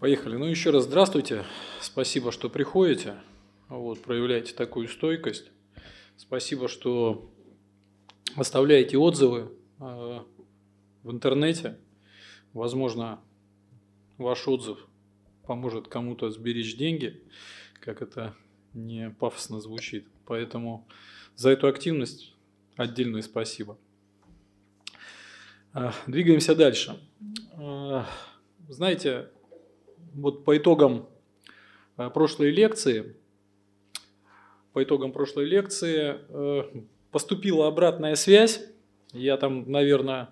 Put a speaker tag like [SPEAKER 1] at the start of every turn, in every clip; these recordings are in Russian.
[SPEAKER 1] Поехали. Ну, еще раз здравствуйте. Спасибо, что приходите. Вот, проявляете такую стойкость. Спасибо, что оставляете отзывы э, в интернете. Возможно, ваш отзыв поможет кому-то сберечь деньги, как это не пафосно звучит. Поэтому за эту активность отдельное спасибо. Э, двигаемся дальше. Э, знаете, вот по итогам э, прошлой лекции, по итогам прошлой лекции э, поступила обратная связь. Я там, наверное,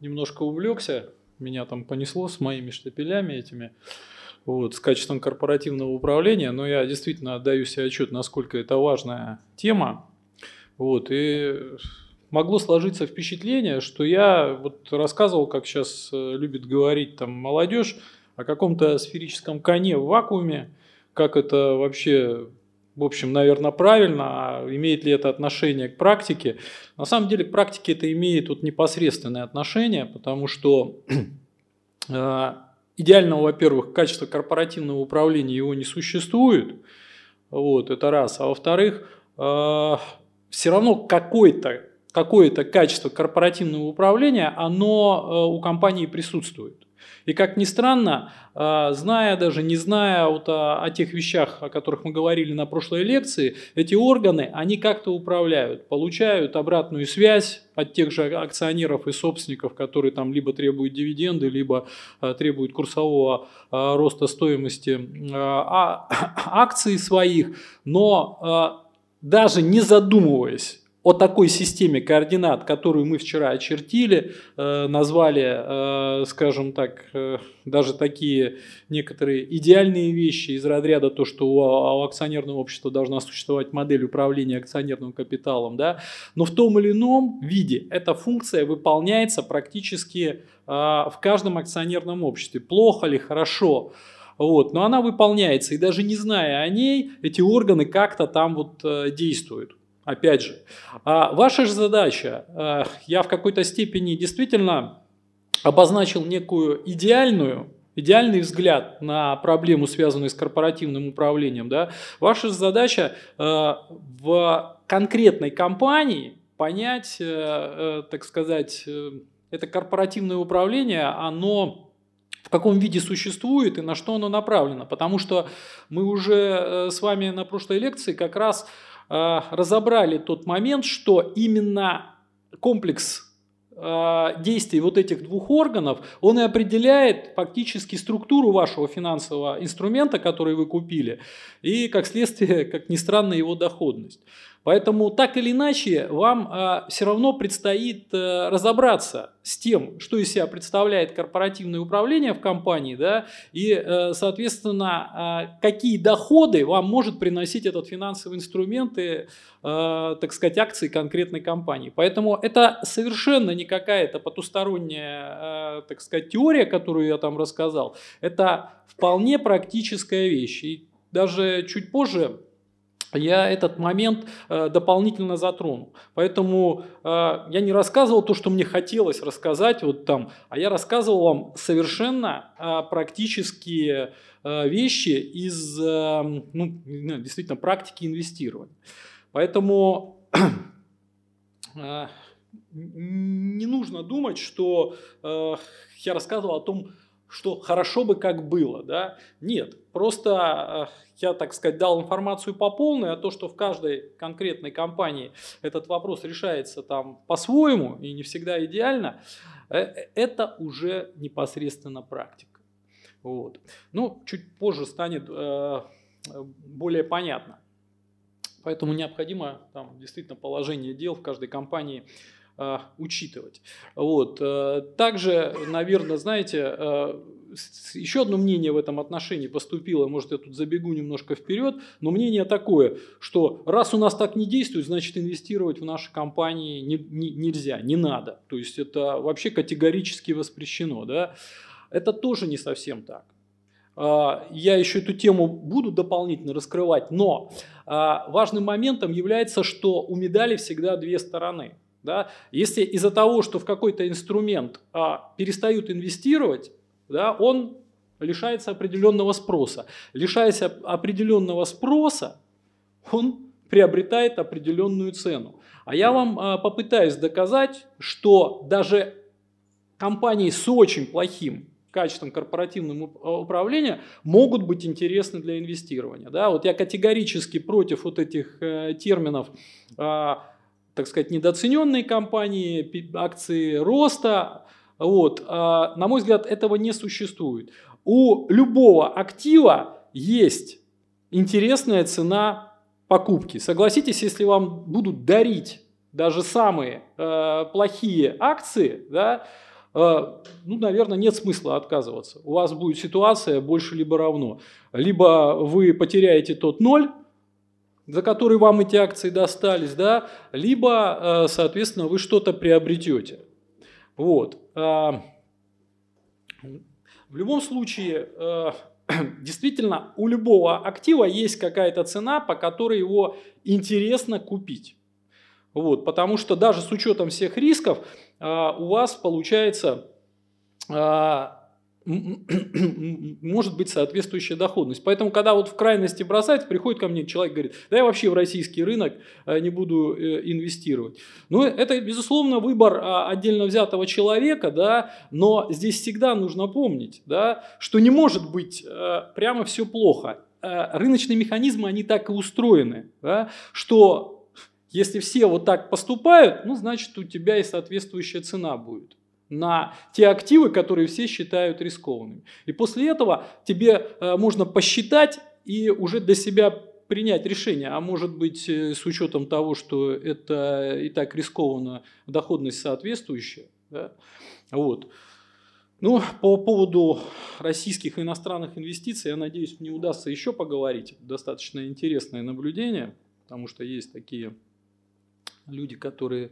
[SPEAKER 1] немножко увлекся, меня там понесло с моими штапелями этими, вот, с качеством корпоративного управления, но я действительно отдаю себе отчет, насколько это важная тема. Вот, и могло сложиться впечатление, что я вот рассказывал, как сейчас э, любит говорить там молодежь, о каком-то сферическом коне в вакууме, как это вообще, в общем, наверное, правильно, а имеет ли это отношение к практике. На самом деле к практике это имеет вот непосредственное отношение, потому что э, идеального, во-первых, качества корпоративного управления его не существует, вот, это раз, а во-вторых, э, все равно какое-то какое-то качество корпоративного управления, оно э, у компании присутствует. И как ни странно, а, зная даже, не зная вот о, о тех вещах, о которых мы говорили на прошлой лекции, эти органы, они как-то управляют, получают обратную связь от тех же акционеров и собственников, которые там либо требуют дивиденды, либо а, требуют курсового а, роста стоимости акций своих, но даже не задумываясь о такой системе координат, которую мы вчера очертили, э, назвали, э, скажем так, э, даже такие некоторые идеальные вещи из разряда то, что у, акционерного общества должна существовать модель управления акционерным капиталом, да, но в том или ином виде эта функция выполняется практически в каждом акционерном обществе. Плохо ли, хорошо. Вот, но она выполняется, и даже не зная о ней, эти органы как-то там вот действуют. Опять же, а ваша же задача, э, я в какой-то степени действительно обозначил некую идеальную, идеальный взгляд на проблему, связанную с корпоративным управлением. Да? Ваша задача э, в конкретной компании понять, э, так сказать, это корпоративное управление, оно в каком виде существует и на что оно направлено. Потому что мы уже с вами на прошлой лекции как раз разобрали тот момент, что именно комплекс э, действий вот этих двух органов, он и определяет фактически структуру вашего финансового инструмента, который вы купили, и, как следствие, как ни странно, его доходность. Поэтому так или иначе вам а, все равно предстоит а, разобраться с тем, что из себя представляет корпоративное управление в компании, да, и, а, соответственно, а, какие доходы вам может приносить этот финансовый инструмент и, а, так сказать, акции конкретной компании. Поэтому это совершенно не какая-то потусторонняя, а, так сказать, теория, которую я там рассказал. Это вполне практическая вещь. И даже чуть позже я этот момент э, дополнительно затрону. Поэтому э, я не рассказывал то, что мне хотелось рассказать вот там, а я рассказывал вам совершенно э, практические вещи из ну, действительно практики инвестирования. Поэтому не нужно думать, что я рассказывал о том, что хорошо бы как было. Да? Нет, просто э, я, так сказать, дал информацию по полной, а то, что в каждой конкретной компании этот вопрос решается там по-своему и не всегда идеально, э, это уже непосредственно практика. Вот. Ну, чуть позже станет э, более понятно. Поэтому необходимо там, действительно положение дел в каждой компании учитывать. Вот. Э, также, наверное, знаете, э, еще одно мнение в этом отношении поступило, может я тут забегу немножко вперед, но мнение такое, что раз у нас так не действует, значит инвестировать в наши компании не, не, нельзя, не надо. То есть это вообще категорически воспрещено. Да? Это тоже не совсем так. А, я еще эту тему буду дополнительно раскрывать, но а, важным моментом является, что у медали всегда две стороны. Да? Если из-за того, что в какой-то инструмент а, перестают инвестировать, да, он лишается определенного спроса. Лишаясь определенного спроса, он приобретает определенную цену. А я вам а, попытаюсь доказать, что даже компании с очень плохим качеством корпоративного управления могут быть интересны для инвестирования. Да? Вот я категорически против вот этих э, терминов, э, так сказать, недооцененные компании, акции роста. Вот. Э, на мой взгляд, этого не существует. У любого актива есть интересная цена покупки. Согласитесь, если вам будут дарить даже самые э, плохие акции, да, э, ну, наверное, нет смысла отказываться. У вас будет ситуация больше либо равно. Либо вы потеряете тот ноль, за который вам эти акции достались, да, либо, э, соответственно, вы что-то приобретете. Вот. Э, в любом случае, э, действительно у любого актива есть какая-то цена, по которой его интересно купить. Вот, потому что даже с учетом всех рисков а, у вас получается а, может быть соответствующая доходность. Поэтому, когда вот в крайности бросать, приходит ко мне человек и говорит, да я вообще в российский рынок э, не буду э, инвестировать. Ну, это, безусловно, выбор а, отдельно взятого человека, да, но здесь всегда нужно помнить, да, что не может быть э, прямо все плохо. Рыночные механизмы, они так и устроены, да, что если все вот так поступают, ну, значит, у тебя и соответствующая цена будет на те активы, которые все считают рискованными. И после этого тебе э, можно посчитать и уже для себя принять решение, а может быть э, с учетом того, что это и так рискованно, доходность соответствующая. Да? Вот. Ну, по поводу российских и иностранных инвестиций, я надеюсь, мне удастся еще поговорить. Достаточно интересное наблюдение, потому что есть такие люди, которые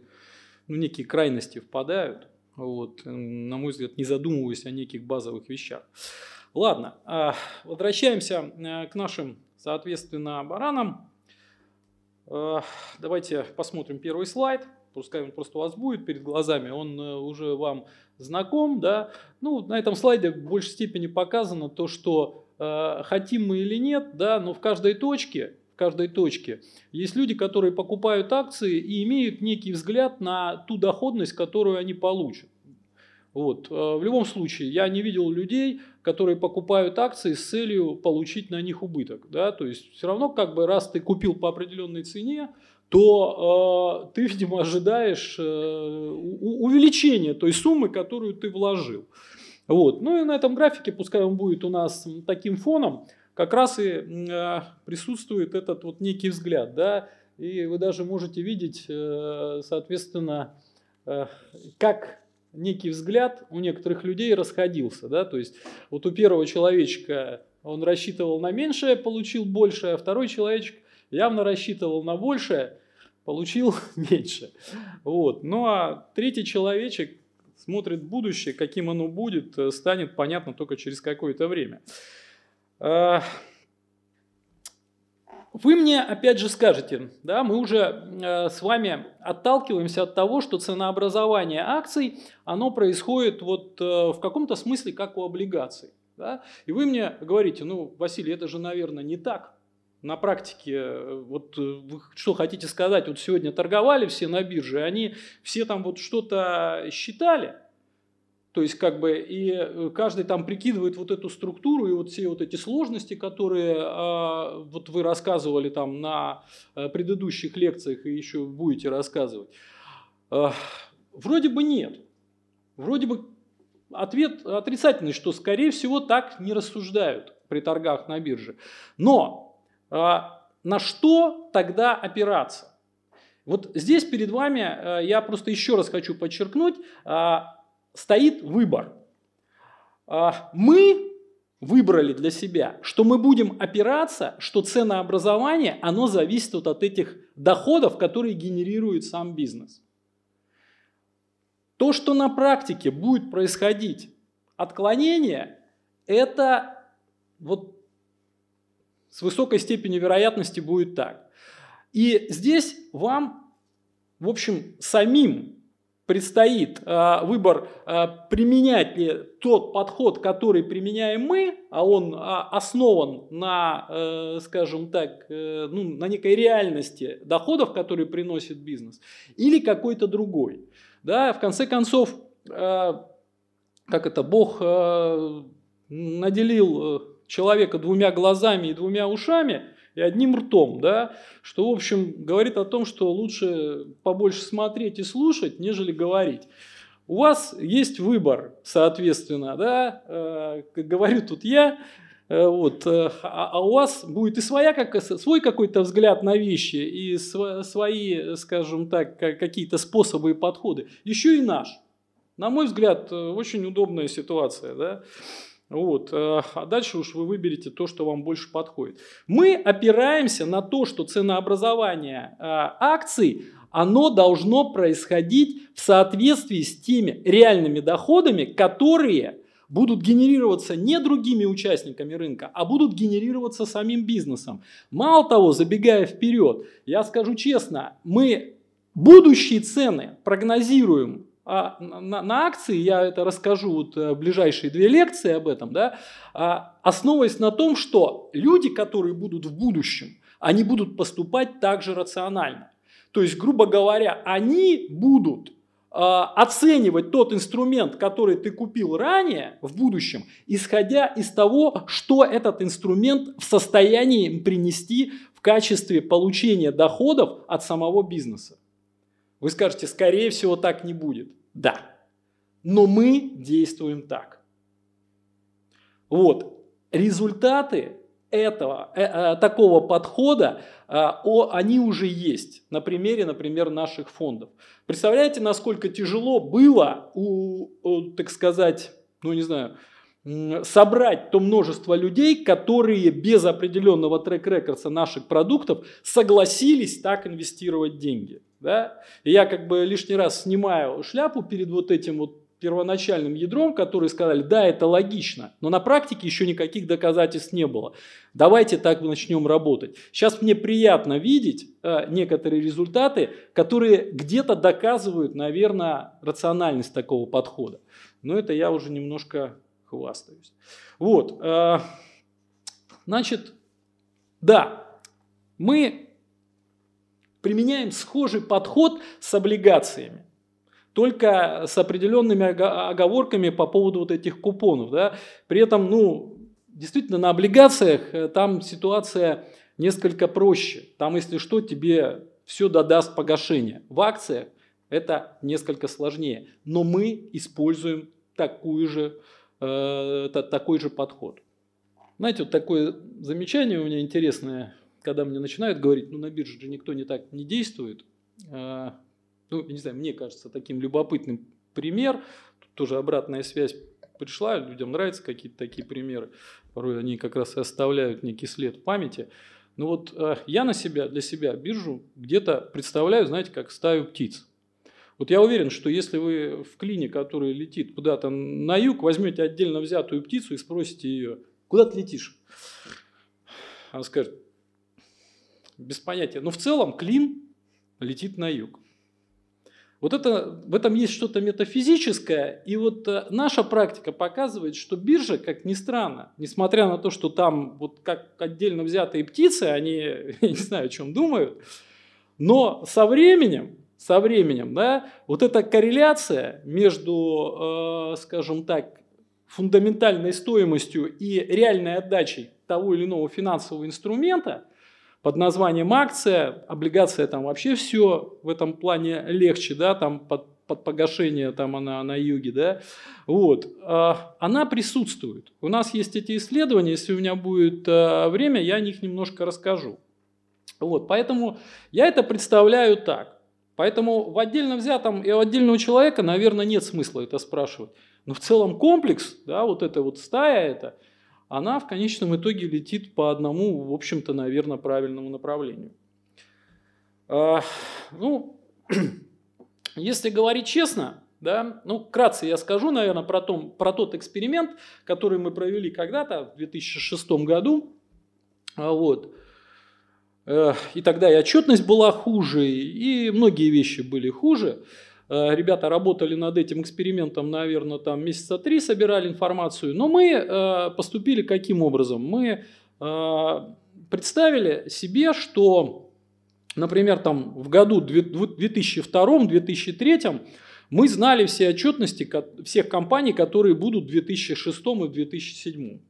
[SPEAKER 1] ну, некие крайности впадают вот, на мой взгляд, не задумываясь о неких базовых вещах. Ладно, а, возвращаемся э, к нашим, соответственно, баранам. Э, давайте посмотрим первый слайд. Пускай он просто у вас будет перед глазами, он э, уже вам знаком. Да? Ну, на этом слайде в большей степени показано то, что хотим мы или нет, да, но в каждой точке каждой точке. Есть люди, которые покупают акции и имеют некий взгляд на ту доходность, которую они получат. Вот. Э, в любом случае, я не видел людей, которые покупают акции с целью получить на них убыток. Да? То есть все равно, как бы, раз ты купил по определенной цене, то э, ты, видимо, ожидаешь э, увеличения той суммы, которую ты вложил. Вот. Ну и на этом графике, пускай он будет у нас таким фоном, как раз и э, присутствует этот вот некий взгляд, да, и вы даже можете видеть, э, соответственно, э, как некий взгляд у некоторых людей расходился, да, то есть вот у первого человечка он рассчитывал на меньшее, получил большее, а второй человечек явно рассчитывал на большее, получил меньше. Вот. Ну а третий человечек смотрит будущее, каким оно будет, станет понятно только через какое-то время. Э, вы мне опять же скажете, да, мы уже э, с вами отталкиваемся от того, что ценообразование акций, оно происходит вот э, в каком-то смысле как у облигаций. Да? И вы мне говорите, ну, Василий, это же, наверное, не так. На практике, вот вы что хотите сказать, вот сегодня торговали все на бирже, они все там вот что-то считали, то есть, как бы, и э, каждый там прикидывает вот эту структуру и вот все вот эти сложности, которые а, вот вы рассказывали там на э, предыдущих лекциях и еще будете рассказывать. А, вроде бы нет. Вроде бы ответ отрицательный, что, скорее всего, так не рассуждают при торгах на бирже. Но а, на что тогда опираться? Вот здесь перед вами я просто еще раз хочу подчеркнуть, стоит выбор. А, мы выбрали для себя, что мы будем опираться, что ценообразование, оно зависит вот от этих доходов, которые генерирует сам бизнес. То, что на практике будет происходить отклонение, это вот с высокой степенью вероятности будет так. И здесь вам, в общем, самим предстоит э, выбор, э, применять ли тот подход, который применяем мы, а он э, основан на, э, скажем так, э, ну, на некой реальности доходов, которые приносит бизнес, или какой-то другой. Да, в конце концов, как это, Бог наделил э, человека двумя глазами и двумя ушами – и одним ртом, да, что, в общем, говорит о том, что лучше побольше смотреть и слушать, нежели говорить. У вас есть выбор, соответственно, да, э, как говорю тут я, э, вот, э, а, а у вас будет и своя, как, свой какой-то взгляд на вещи, и св, свои, скажем так, какие-то способы и подходы, еще и наш. На мой взгляд, очень удобная ситуация, да. Вот. Э, а дальше уж вы выберете то, что вам больше подходит. Мы опираемся на то, что ценообразование э, акций, оно должно происходить в соответствии с теми реальными доходами, которые будут генерироваться не другими участниками рынка, а будут генерироваться самим бизнесом. Мало того, забегая вперед, я скажу честно, мы будущие цены прогнозируем а на, на акции, я это расскажу вот э, ближайшие две лекции об этом, да, а, основываясь на том, что люди, которые будут в будущем, они будут поступать также рационально. То есть, грубо говоря, они будут а, оценивать тот инструмент, который ты купил ранее в будущем, исходя из того, что этот инструмент в состоянии принести в качестве получения доходов от самого бизнеса. Вы скажете, скорее всего, так не будет. Да. Но мы действуем так. Вот. Результаты этого, э, э, такого подхода, э, о, они уже есть на примере, например, наших фондов. Представляете, насколько тяжело было у, так сказать, ну не знаю, собрать то множество людей, которые без определенного трек-рекорда наших продуктов согласились так инвестировать деньги. Да? И я как бы лишний раз снимаю шляпу перед вот этим вот первоначальным ядром, которые сказали, да, это логично, но на практике еще никаких доказательств не было. Давайте так начнем работать. Сейчас мне приятно видеть э, некоторые результаты, которые где-то доказывают, наверное, рациональность такого подхода. Но это я уже немножко хвастаюсь. Вот, э, значит, да, мы применяем схожий подход с облигациями. Только с определенными оговорками по поводу вот этих купонов. Да? При этом, ну, действительно, на облигациях э, там ситуация несколько проще. Там, если что, тебе все додаст погашение. В акциях это несколько сложнее. Но мы используем такую же, э, такой же подход. Знаете, вот такое замечание у меня интересное когда мне начинают говорить, ну на бирже же никто не так не действует, а, ну, не знаю, мне кажется таким любопытным пример, тут тоже обратная связь пришла, людям нравятся какие-то такие примеры, порой они как раз и оставляют некий след в памяти. Ну вот а, я на себя, для себя биржу где-то представляю, знаете, как стаю птиц. Вот я уверен, что если вы в клине, который летит куда-то на юг, возьмете отдельно взятую птицу и спросите ее, куда ты летишь? Она скажет, без понятия. Но в целом клин летит на юг. Вот это, в этом есть что-то метафизическое, и вот э, наша практика показывает, что биржа, как ни странно, несмотря на то, что там вот как отдельно взятые птицы, они, я не знаю, о чем думают, но со временем, со временем, да, вот эта корреляция между, э, скажем так, фундаментальной стоимостью и реальной отдачей того или иного финансового инструмента – под названием акция, облигация там вообще все в этом плане легче, да, там под, под погашение там она на юге, да, вот, а, она присутствует. У нас есть эти исследования, если у меня будет а, время, я о них немножко расскажу. Вот, поэтому я это представляю так. Поэтому в отдельно взятом и у отдельного человека, наверное, нет смысла это спрашивать. Но в целом комплекс, да, вот эта вот стая, это – она в конечном итоге летит по одному, в общем-то, наверное, правильному направлению. А, ну, если говорить честно, да, ну, вкратце я скажу, наверное, про, том, про тот эксперимент, который мы провели когда-то в 2006 году. А, вот. Э, и тогда и отчетность была хуже, и многие вещи были хуже. Э, ребята работали над этим экспериментом, наверное, там месяца три, собирали информацию. Но мы э, поступили каким образом? Мы э, представили себе, что, например, там в году 2002-2003 мы знали все отчетности всех компаний, которые будут в 2006 и 2007.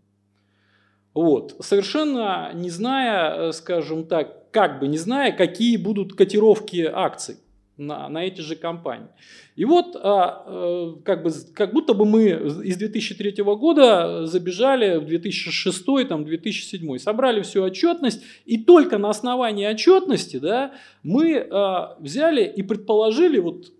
[SPEAKER 1] Вот. Совершенно не зная, скажем так, как бы не зная, какие будут котировки акций на, на эти же компании. И вот а, а, как, бы, как будто бы мы из 2003 года забежали в 2006, там, 2007, собрали всю отчетность, и только на основании отчетности да, мы а, взяли и предположили, вот,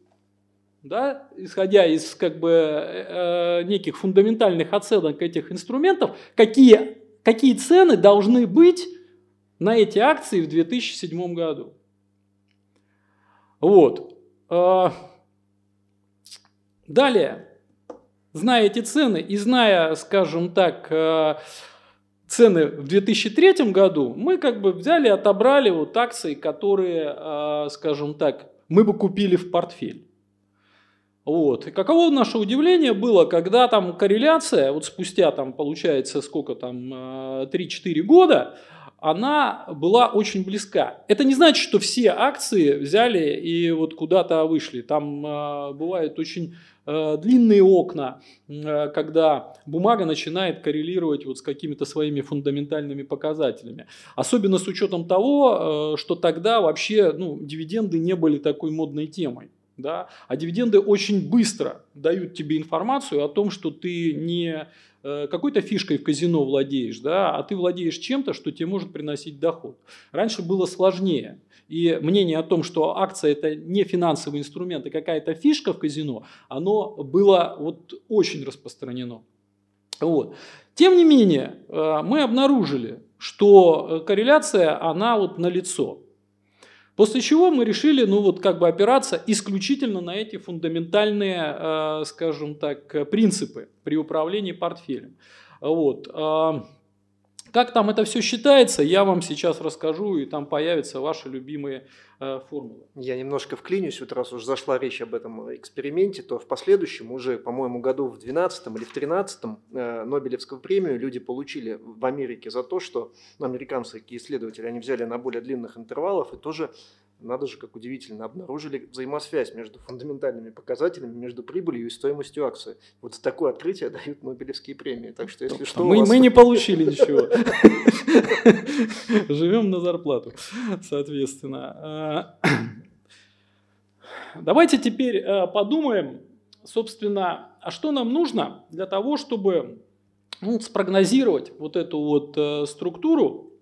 [SPEAKER 1] да, исходя из как бы, э, неких фундаментальных оценок этих инструментов, какие, какие цены должны быть на эти акции в 2007 году. Вот. А, далее, зная эти цены и зная, скажем так, а, цены в 2003 году, мы как бы взяли, отобрали вот акции, которые, а, скажем так, мы бы купили в портфель. Вот. И каково наше удивление было, когда там корреляция, вот спустя там получается сколько там, 3-4 года, она была очень близка. Это не значит, что все акции взяли и вот куда-то вышли. Там э, бывают очень э, длинные окна, э, когда бумага начинает коррелировать вот с какими-то своими фундаментальными показателями. Особенно с учетом того, э, что тогда вообще ну, дивиденды не были такой модной темой. Да? А дивиденды очень быстро дают тебе информацию о том, что ты не какой-то фишкой в казино владеешь, да, а ты владеешь чем-то, что тебе может приносить доход. Раньше было сложнее. И мнение о том, что акция это не финансовый инструмент, а какая-то фишка в казино, оно было вот очень распространено. Вот. Тем не менее, э, мы обнаружили, что корреляция, она вот налицо. После чего мы решили, ну вот как бы опираться исключительно на эти фундаментальные, э, скажем так, принципы при управлении портфелем. Вот. Как там это все считается, я вам сейчас расскажу, и там появятся ваши любимые э, формулы.
[SPEAKER 2] Я немножко вклинюсь, вот раз уже зашла речь об этом эксперименте, то в последующем, уже, по-моему, году в 12 или в 13 э, Нобелевскую премию люди получили в Америке за то, что ну, американские исследователи, они взяли на более длинных интервалов и тоже надо же, как удивительно, обнаружили взаимосвязь между фундаментальными показателями, между прибылью и стоимостью акции. Вот за такое открытие дают Нобелевские премии. Так что, если что,
[SPEAKER 1] мы, вас... мы не получили ничего. Живем на зарплату, соответственно. А, давайте теперь э, подумаем, собственно, а что нам нужно для того, чтобы ну, спрогнозировать вот эту вот э, структуру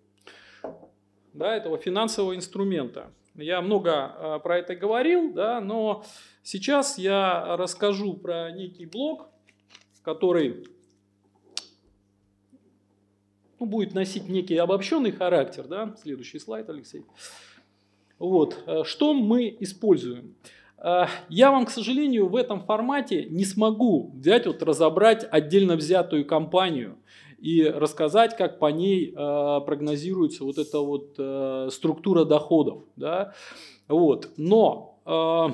[SPEAKER 1] да, этого финансового инструмента. Я много э, про это говорил, да, но сейчас я расскажу про некий блок, который ну, будет носить некий обобщенный характер. Да? Следующий слайд, Алексей. Вот. Э, что мы используем? Э, я вам, к сожалению, в этом формате не смогу взять, вот, разобрать отдельно взятую компанию и рассказать, как по ней э, прогнозируется вот эта вот э, структура доходов. Да? Вот. Но э,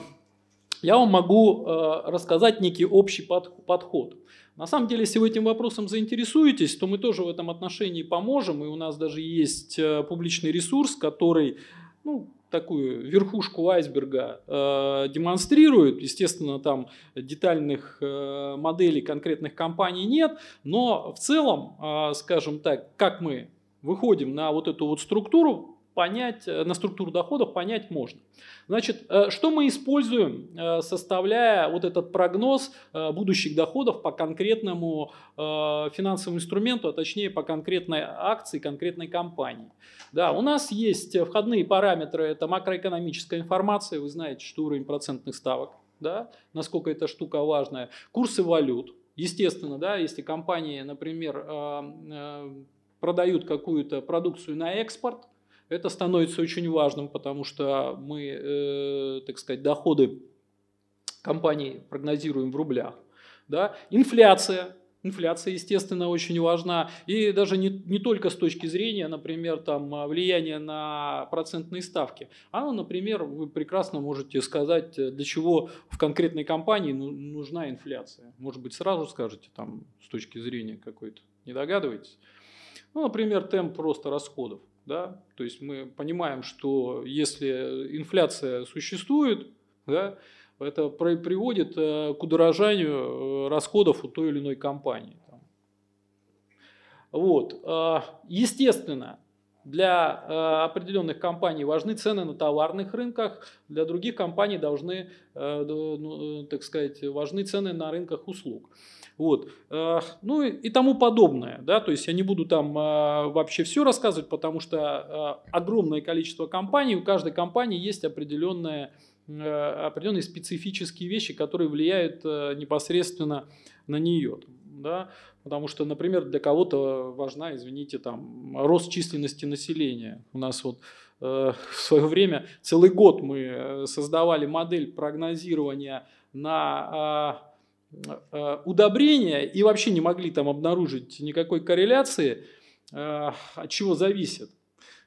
[SPEAKER 1] я вам могу рассказать некий общий под, подход. На самом деле, если вы этим вопросом заинтересуетесь, то мы тоже в этом отношении поможем, и у нас даже есть публичный ресурс, который ну, такую верхушку айсберга э, демонстрирует. Естественно, там детальных э, моделей конкретных компаний нет, но в целом, э, скажем так, как мы выходим на вот эту вот структуру, понять, э, на структуру доходов понять можно. Значит, э, что мы используем, э, составляя вот этот прогноз будущих доходов по конкретному финансовому инструменту, а точнее по конкретной акции, конкретной компании. Да, у нас есть входные параметры, это макроэкономическая информация, вы знаете, что уровень процентных ставок, да, насколько эта штука важная, курсы валют, Естественно, да, если компании, например, продают какую-то продукцию на экспорт, это становится очень важным, потому что мы, э, так сказать, доходы компании прогнозируем в рублях. Да? Инфляция, Инфляция, естественно, очень важна. И даже не, не только с точки зрения, например, там, влияния на процентные ставки. А, например, вы прекрасно можете сказать, для чего в конкретной компании ну, нужна инфляция. Может быть, сразу скажете, там, с точки зрения какой-то. Не догадываетесь? Ну, например, темп роста расходов. Да? То есть мы понимаем, что если инфляция существует, да, это приводит э, к удорожанию э, расходов у той или иной компании. Вот. А, естественно, для э, определенных компаний важны цены на товарных рынках, для других компаний должны, ну, так сказать, важны цены на рынках услуг. Вот. Ну и тому подобное. Да? То есть я не буду там вообще все рассказывать, потому что огромное количество компаний, у каждой компании есть определенная Э, определенные специфические вещи, которые влияют э, непосредственно на нее. Да? Потому что, например, для кого-то важна, извините, там, рост численности населения. У нас вот э, в свое время целый год мы создавали модель прогнозирования на э, удобрения и вообще не могли там обнаружить никакой корреляции, э, от чего зависит.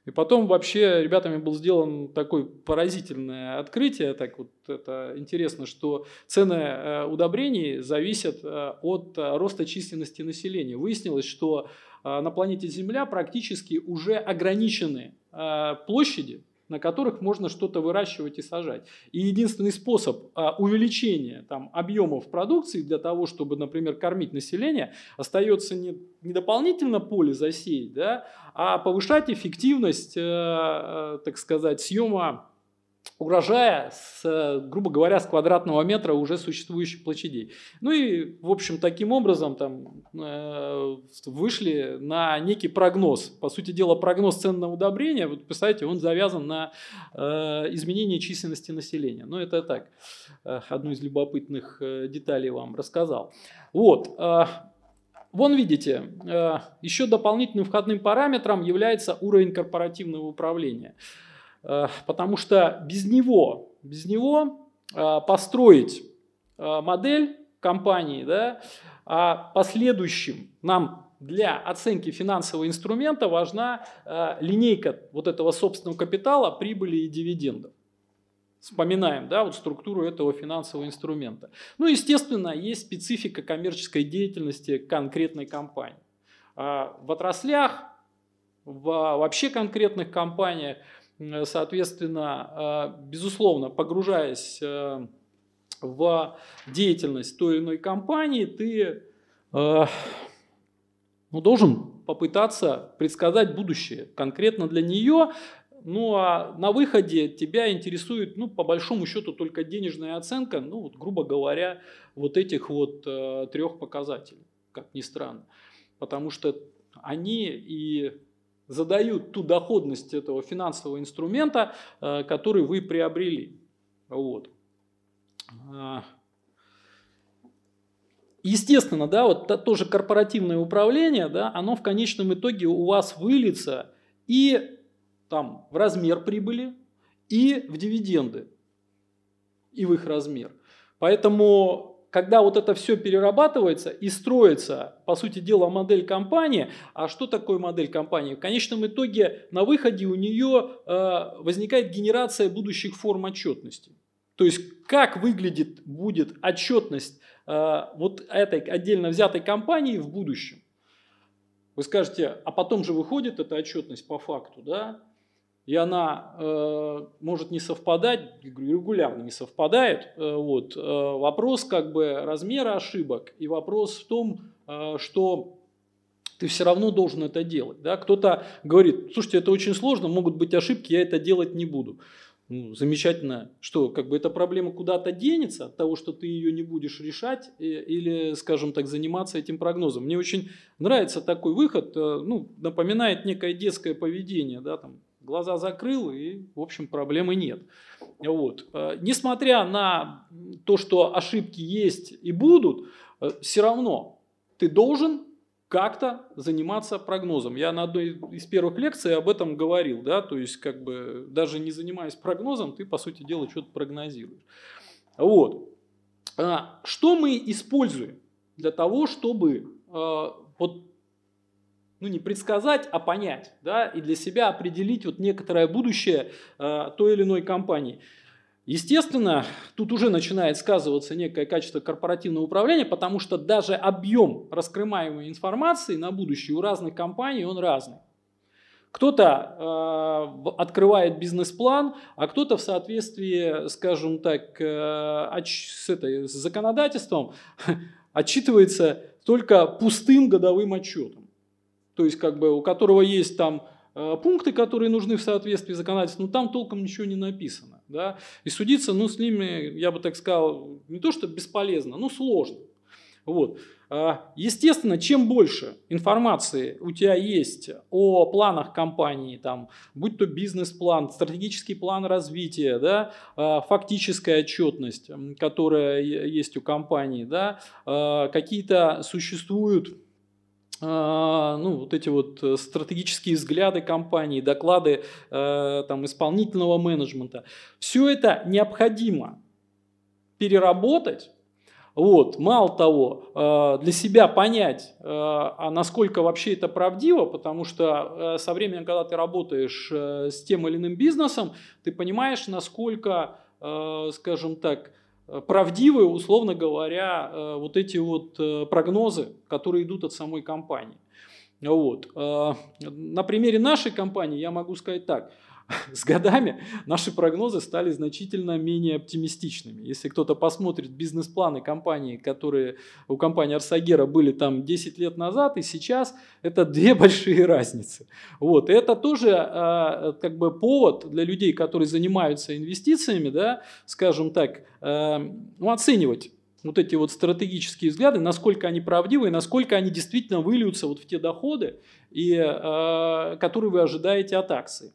[SPEAKER 1] И потом вообще ребятами был сделан такое поразительное открытие, так вот это интересно, что цены э, удобрений зависят э, от э, роста численности населения. Выяснилось, что на планете Земля практически уже ограничены площади на которых можно что-то выращивать и сажать. И единственный способ а, увеличения там, объемов продукции для того, чтобы, например, кормить население, остается не, не дополнительно поле засеять, да, а повышать эффективность, э, э, так сказать, съема урожая, с, грубо говоря, с квадратного метра уже существующих площадей. Ну и, в общем, таким образом там, э, вышли на некий прогноз. По сути дела, прогноз цен на удобрения, вот, представляете, он завязан на э, изменение численности населения. Ну, это так, э, одну из любопытных э, деталей вам рассказал. Вот. Э, Вон видите, э, еще дополнительным входным параметром является уровень корпоративного управления. Э, потому что без него, без него э, построить э, модель компании, да, а последующим нам для оценки финансового инструмента важна линейка вот этого собственного капитала, прибыли и дивидендов. Вспоминаем да, вот структуру этого финансового инструмента. Ну, естественно, есть специфика коммерческой деятельности конкретной компании. В отраслях, в вообще конкретных компаниях соответственно, э, безусловно, погружаясь э, в деятельность той или иной компании, ты ну, должен попытаться предсказать будущее конкретно для нее, ну а на выходе тебя интересует, ну, по большому счету, только денежная оценка, ну, вот, грубо говоря, вот этих вот э, трех показателей, как ни странно. Потому что они и задают ту доходность этого финансового инструмента, э, который вы приобрели. Вот. А, естественно, да, вот тоже корпоративное управление, да, оно в конечном итоге у вас выльется и там, в размер прибыли, и в дивиденды, и в их размер. Поэтому когда вот это все перерабатывается и строится, по сути дела, модель компании, а что такое модель компании? В конечном итоге на выходе у нее э, возникает генерация будущих форм отчетности. То есть как выглядит будет отчетность э, вот этой отдельно взятой компании в будущем. Вы скажете, а потом же выходит эта отчетность по факту, да? И она э, может не совпадать, регулярно не совпадает. Э, вот. Э, вопрос как бы размера ошибок и вопрос в том, э, что ты все равно должен это делать. Да? Кто-то говорит, слушайте, это очень сложно, могут быть ошибки, я это делать не буду. Ну, замечательно, что как бы эта проблема куда-то денется от того, что ты ее не будешь решать или, скажем так, заниматься этим прогнозом. Мне очень нравится такой выход, э, ну, напоминает некое детское поведение, да, там, глаза закрыл, и, в общем, проблемы нет. Вот. Э, несмотря на то, что ошибки есть и будут, э, все равно ты должен как-то заниматься прогнозом. Я на одной из первых лекций об этом говорил, да, то есть как бы даже не занимаясь прогнозом, ты по сути дела что-то прогнозируешь. Вот. А, что мы используем для того, чтобы вот, ну не предсказать, а понять, да, и для себя определить вот некоторое будущее той или иной компании. Естественно, тут уже начинает сказываться некое качество корпоративного управления, потому что даже объем раскрываемой информации на будущее у разных компаний, он разный. Кто-то э, открывает бизнес-план, а кто-то в соответствии, скажем так, э, с, этой, с законодательством отчитывается только пустым годовым отчетом. То есть, как бы, у которого есть там э, пункты, которые нужны в соответствии с законодательством, но там толком ничего не написано. Да? И судиться ну, с ними, я бы так сказал, не то что бесполезно, но сложно. Вот. А, естественно, чем больше информации у тебя есть о планах компании, там, будь то бизнес-план, стратегический план развития, да, а, фактическая отчетность, которая есть у компании, да, а, какие-то существуют ну, вот эти вот э, стратегические взгляды компании, доклады э, там, исполнительного менеджмента. Все это необходимо переработать. Вот. Мало того, э, для себя понять, а насколько вообще это правдиво, потому что со временем, когда ты работаешь с тем или иным бизнесом, ты понимаешь, насколько, скажем так, правдивы, условно говоря, э, вот эти вот э, прогнозы, которые идут от самой компании. Вот. На примере нашей компании я могу сказать так – с годами наши прогнозы стали значительно менее оптимистичными. Если кто-то посмотрит бизнес-планы компании, которые у компании Арсагера были там 10 лет назад и сейчас, это две большие разницы. Вот. И это тоже э, как бы повод для людей, которые занимаются инвестициями, да, скажем так, э, ну, оценивать вот эти вот стратегические взгляды, насколько они правдивы, насколько они действительно выльются вот в те доходы, и, э, которые вы ожидаете от акций.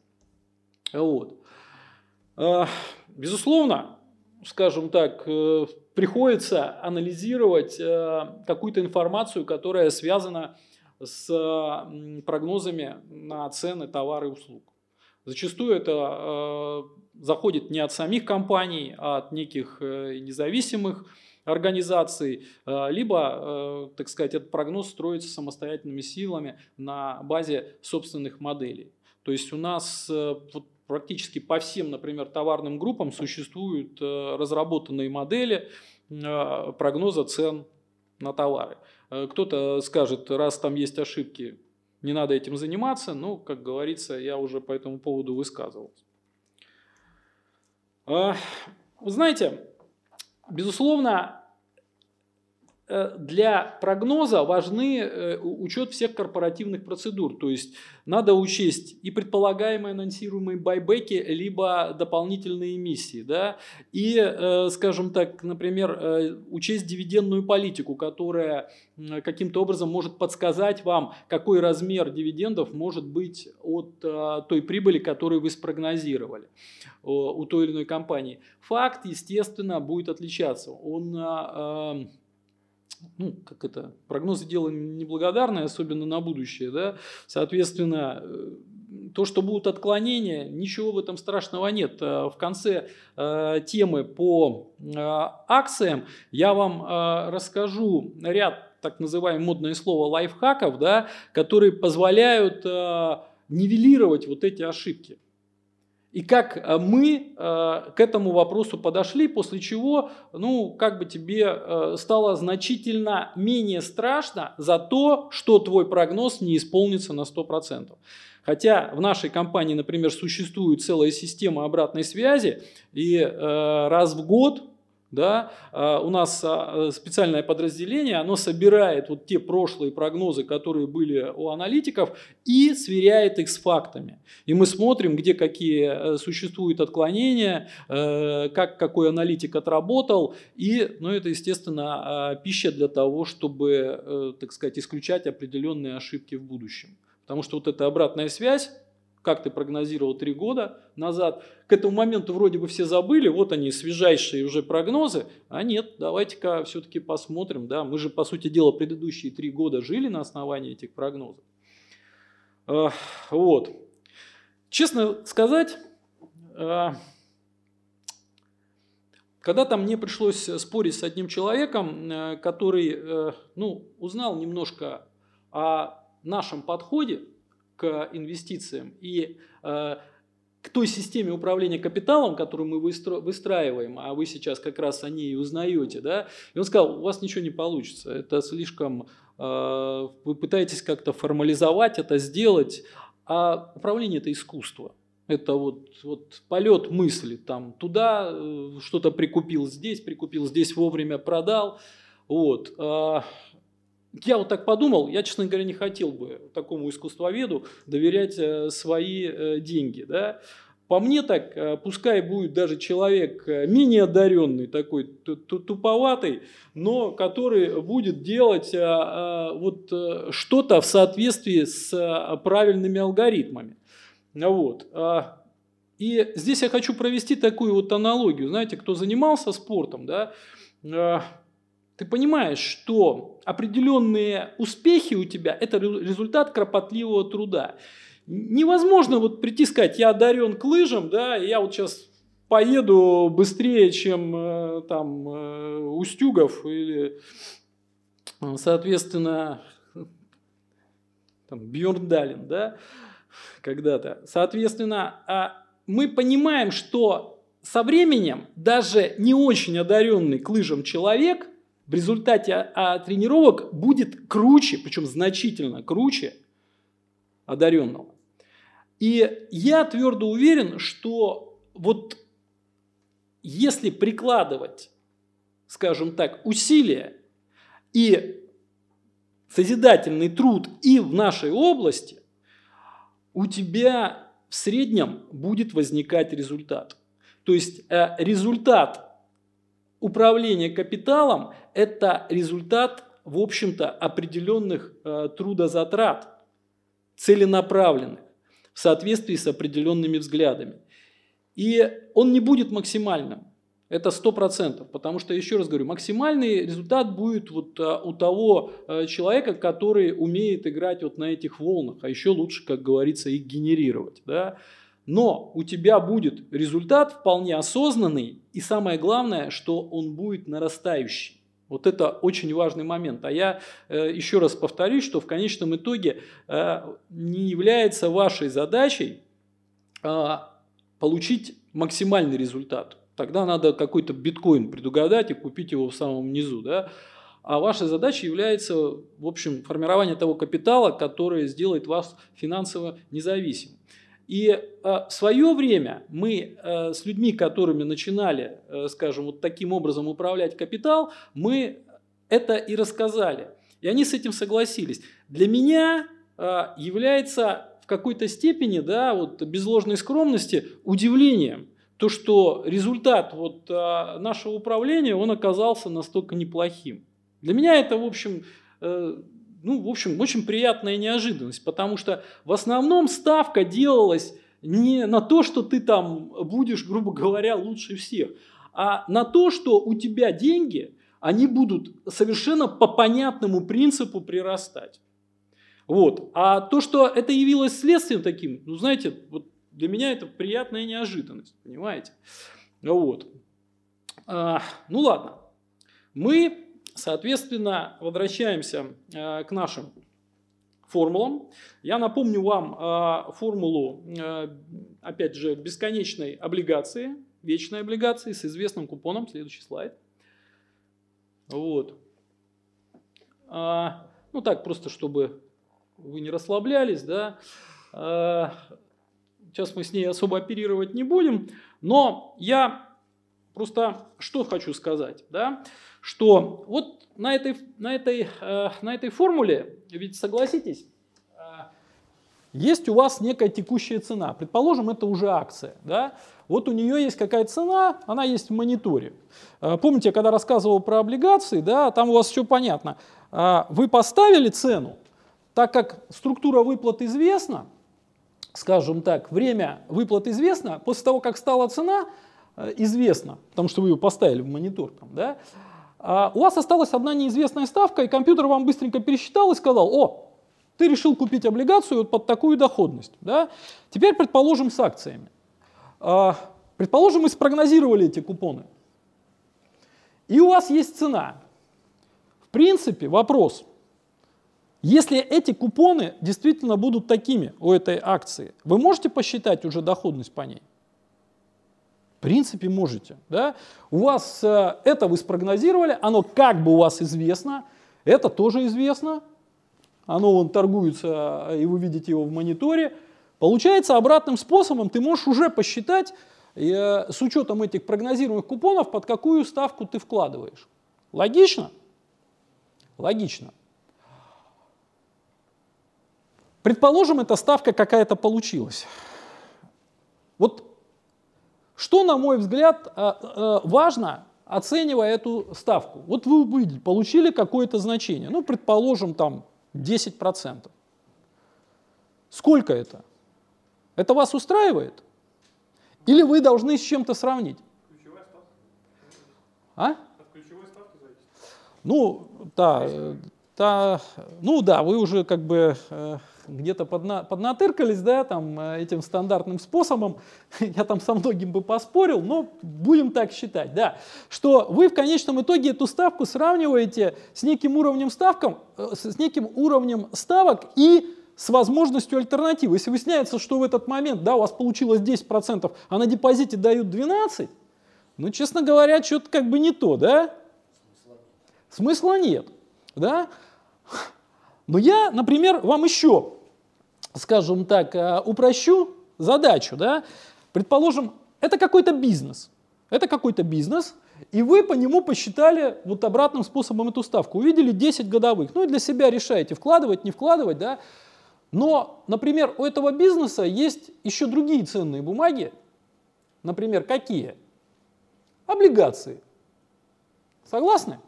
[SPEAKER 1] Вот. А, безусловно, скажем так, э, приходится анализировать э, какую-то информацию, которая связана с прогнозами на цены товары и услуг. Зачастую это э, заходит не от самих компаний, а от неких независимых организаций, либо, так сказать, этот прогноз строится самостоятельными силами на базе собственных моделей. То есть у нас вот практически по всем, например, товарным группам существуют э, разработанные модели э, прогноза цен на товары. Э, кто-то скажет, раз там есть ошибки, не надо этим заниматься, но, как говорится, я уже по этому поводу высказывался. Вы знаете, безусловно, для прогноза важны э, учет всех корпоративных процедур. То есть надо учесть и предполагаемые анонсируемые байбеки, либо дополнительные эмиссии. Да? И, э, скажем так, например, учесть дивидендную политику, которая каким-то образом может подсказать вам, какой размер дивидендов может быть от той прибыли, которую вы спрогнозировали у той или иной компании. Факт, естественно, будет отличаться. Он ну, как это, прогнозы дело неблагодарное, особенно на будущее, да, соответственно, э, то, что будут отклонения, ничего в этом страшного нет. Э, в конце э, темы по акциям я вам расскажу ряд так называемое модное слово лайфхаков, да, которые позволяют нивелировать вот эти ошибки. И как э, мы э, к этому вопросу подошли, после чего, ну, как бы тебе э, стало значительно менее страшно за то, что твой прогноз не исполнится на 100%. Хотя в нашей компании, например, существует целая система обратной связи, и раз в год да, а, у нас а, специальное подразделение, оно собирает вот те прошлые прогнозы, которые были у аналитиков, и сверяет их с фактами. И мы смотрим, где какие э, существуют отклонения, э, как какой аналитик отработал, и, ну, это, естественно, а, пища для того, чтобы, э, так сказать, исключать определенные ошибки в будущем. Потому что вот эта обратная связь, как ты прогнозировал три года назад. К этому моменту вроде бы все забыли, вот они, свежайшие уже прогнозы. А нет, давайте-ка все-таки посмотрим. Да? Мы же, по сути дела, предыдущие три года жили на основании этих прогнозов. Вот. Честно сказать, когда-то мне пришлось спорить с одним человеком, э, который э, ну, узнал немножко о нашем подходе к инвестициям и э, к той системе управления капиталом, которую мы выстраиваем, а вы сейчас как раз о ней узнаете, да, и он сказал, у вас ничего не получится, это слишком, вы пытаетесь как-то формализовать это, сделать, а управление это искусство. Это вот, вот полет мысли, там туда э, что-то прикупил, здесь прикупил, здесь вовремя продал. Вот. А, я вот так подумал, я, честно говоря, не хотел бы такому искусствоведу доверять э, свои э, деньги. Да? По мне так, пускай будет даже человек менее одаренный, такой туповатый, но который будет делать вот что-то в соответствии с правильными алгоритмами. Вот. И здесь я хочу провести такую вот аналогию. Знаете, кто занимался спортом, да, ты понимаешь, что определенные успехи у тебя – это результат кропотливого труда. Невозможно вот прийти сказать, я одарен к лыжам, да, я вот сейчас поеду быстрее, чем э, там э, Устюгов или, соответственно, там, Бьерндалин, да, когда-то. Соответственно, а, мы понимаем, что со временем даже не очень одаренный к лыжам человек в результате а, тренировок будет круче, причем значительно круче одаренного. И я твердо уверен, что вот если прикладывать, скажем так, усилия и созидательный труд и в нашей области, у тебя в среднем будет возникать результат. То есть э, результат управления капиталом – это результат, в общем-то, определенных э, трудозатрат, целенаправленных, в соответствии с определенными взглядами. И он не будет максимальным. Это сто процентов, потому что, еще раз говорю, максимальный результат будет вот а, у того а, человека, который умеет играть вот на этих волнах, а еще лучше, как говорится, их генерировать. Да? Но у тебя будет результат вполне осознанный, и самое главное, что он будет нарастающий. Вот это очень важный момент. А я э, еще раз повторюсь, что в конечном итоге э, не является вашей задачей э, получить максимальный результат. Тогда надо какой-то биткоин предугадать и купить его в самом низу. Да? А ваша задача является, в общем, формирование того капитала, который сделает вас финансово независимым. И э, в свое время мы э, с людьми, которыми начинали, э, скажем, вот таким образом управлять капитал, мы это и рассказали. И они с этим согласились. Для меня э, является в какой-то степени, да, вот без ложной скромности, удивлением, то, что результат вот нашего управления, он оказался настолько неплохим. Для меня это, в общем, э, ну, в общем, очень приятная неожиданность, потому что в основном ставка делалась не на то, что ты там будешь, грубо говоря, лучше всех, а на то, что у тебя деньги, они будут совершенно по понятному принципу прирастать. Вот. А то, что это явилось следствием таким, ну, знаете, вот для меня это приятная неожиданность, понимаете? Вот. А, ну ладно. Мы, соответственно, возвращаемся а, к нашим формулам. Я напомню вам а, формулу, а, опять же, бесконечной облигации, вечной облигации с известным купоном. Следующий слайд. Вот. А, ну так, просто чтобы вы не расслаблялись, да. А, Сейчас мы с ней особо оперировать не будем, но я просто что хочу сказать, да, что вот на этой, на этой, э, на этой формуле, ведь согласитесь, э, есть у вас некая текущая цена. Предположим, это уже акция. Да? Вот у нее есть какая-то цена, она есть в мониторе. Э, помните, когда рассказывал про облигации, да, там у вас все понятно. Э, вы поставили цену, так как структура выплат известна, скажем так, время выплат известно, после того, как стала цена, известно, потому что вы ее поставили в монитор, там, да, а у вас осталась одна неизвестная ставка, и компьютер вам быстренько пересчитал и сказал, о, ты решил купить облигацию вот под такую доходность. Да? Теперь предположим с акциями. А, предположим, мы спрогнозировали эти купоны. и у вас есть цена. В принципе, вопрос. Если эти купоны действительно будут такими у этой акции, вы можете посчитать уже доходность по ней? Принципе, можете. Да? У вас э, это вы спрогнозировали, оно как бы у вас известно, это тоже известно, оно вон торгуется, и вы видите его в мониторе. Получается, обратным способом ты можешь уже посчитать, э, с учетом этих прогнозируемых купонов, под какую ставку ты вкладываешь. Логично? Логично. Предположим, эта ставка какая-то получилась. Вот что, на мой взгляд, э, э, важно, оценивая эту ставку. Вот вы увидели, получили какое-то значение, ну, предположим, там 10%. Сколько это? Это вас устраивает? Или вы должны с чем-то сравнить? Ключевая ставка. А? От ключевой ставки зависит. Ну, да, да, ну да, вы уже как бы э, где-то подна, поднатыркались, да, там, э, этим стандартным способом, я там со многим бы поспорил, но будем так считать, да, что вы в конечном итоге эту ставку сравниваете с неким уровнем ставком, э, с неким уровнем ставок и с возможностью альтернативы. Если выясняется, что в этот момент, да, у вас получилось 10%, а на депозите дают 12%, ну, честно говоря, что-то как бы не то, да? Смысла нет, да? Но я, например, вам еще, скажем так, э, упрощу задачу. Да? Предположим, это какой-то бизнес. Это какой-то бизнес, и вы по нему посчитали вот обратным способом эту ставку. Увидели 10 годовых. Ну и для себя решаете, вкладывать, не вкладывать. Да? Но, например, у этого бизнеса есть еще другие ценные бумаги. Например, какие? Облигации. Согласны?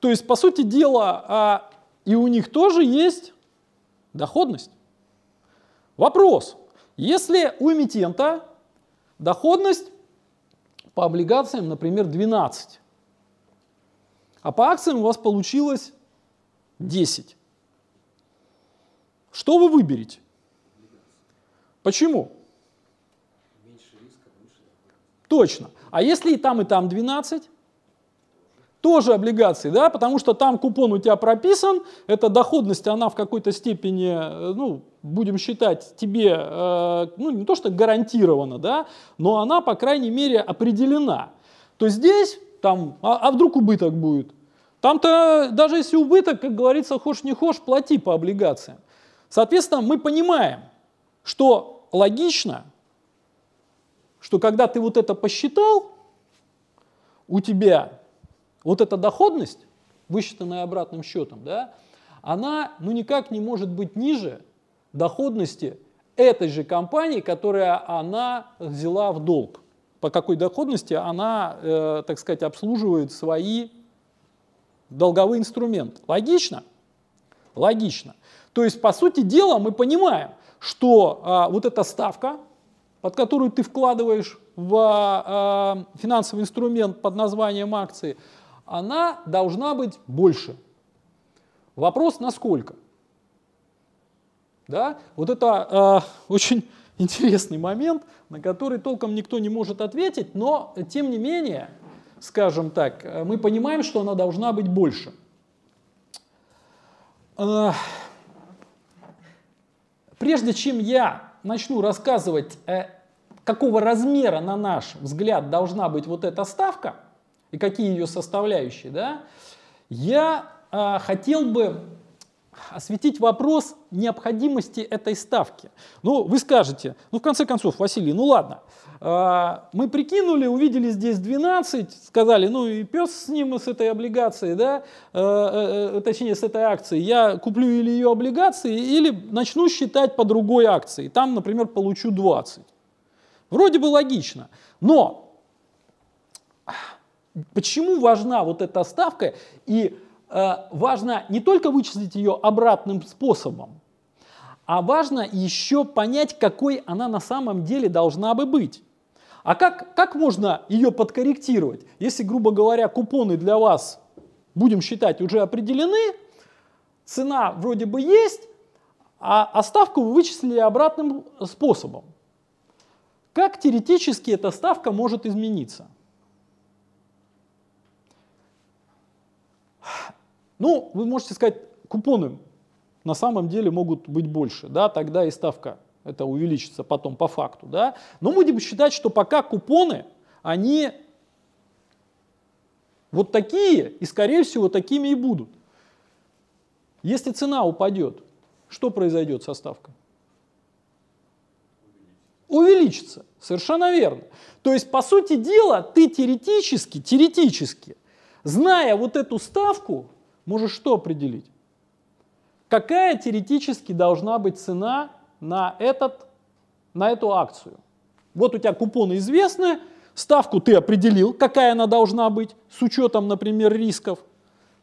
[SPEAKER 1] То есть, по сути дела, а и у них тоже есть доходность. Вопрос. Если у эмитента доходность по облигациям, например, 12, а по акциям у вас получилось 10, что вы выберете? Почему? Точно. А если и там, и там 12? Тоже облигации, да, потому что там купон у тебя прописан, эта доходность, она в какой-то степени, э, ну, будем считать, тебе, э, ну, не то что гарантирована, да, но она, по крайней мере, определена. То здесь, там, а, а вдруг убыток будет? Там-то, даже если убыток, как говорится, хошь не хошь, плати по облигациям. Соответственно, мы понимаем, что логично, что когда ты вот это посчитал, у тебя вот эта доходность, высчитанная обратным счетом, да, она ну, никак не может быть ниже доходности этой же компании, которая она взяла в долг. По какой доходности она, э, так сказать, обслуживает свои долговые инструменты. Логично? Логично. То есть, по сути дела, мы понимаем, что а, вот эта ставка, под которую ты вкладываешь в а, финансовый инструмент под названием акции, она должна быть больше. Вопрос насколько? Да? Вот это э, очень интересный момент, на который толком никто не может ответить, но тем не менее, скажем так, мы понимаем, что она должна быть больше. Э, прежде чем я начну рассказывать, э, какого размера, на наш взгляд, должна быть вот эта ставка, и какие ее составляющие, да, я э, хотел бы осветить вопрос необходимости этой ставки. Ну, вы скажете, ну, в конце концов, Василий, ну ладно, э, мы прикинули, увидели здесь 12, сказали, ну и пес с ним, с этой облигацией, да, э, э, точнее, с этой акцией, я куплю или ее облигации, или начну считать по другой акции, там, например, получу 20. Вроде бы логично, но Почему важна вот эта ставка? И э, важно не только вычислить ее обратным способом, а важно еще понять, какой она на самом деле должна бы быть. А как, как можно ее подкорректировать? Если, грубо говоря, купоны для вас, будем считать, уже определены, цена вроде бы есть, а, а ставку вы вычислили обратным способом. Как теоретически эта ставка может измениться? Ну, вы можете сказать, купоны на самом деле могут быть больше, да, тогда и ставка это увеличится потом по факту, да. Но будем считать, что пока купоны, они вот такие, и скорее всего такими и будут. Если цена упадет, что произойдет со ставкой? Увеличится. Совершенно верно. То есть, по сути дела, ты теоретически, теоретически, зная вот эту ставку, можешь что определить? Какая теоретически должна быть цена на, этот, на эту акцию? Вот у тебя купоны известны, ставку ты определил, какая она должна быть, с учетом, например, рисков.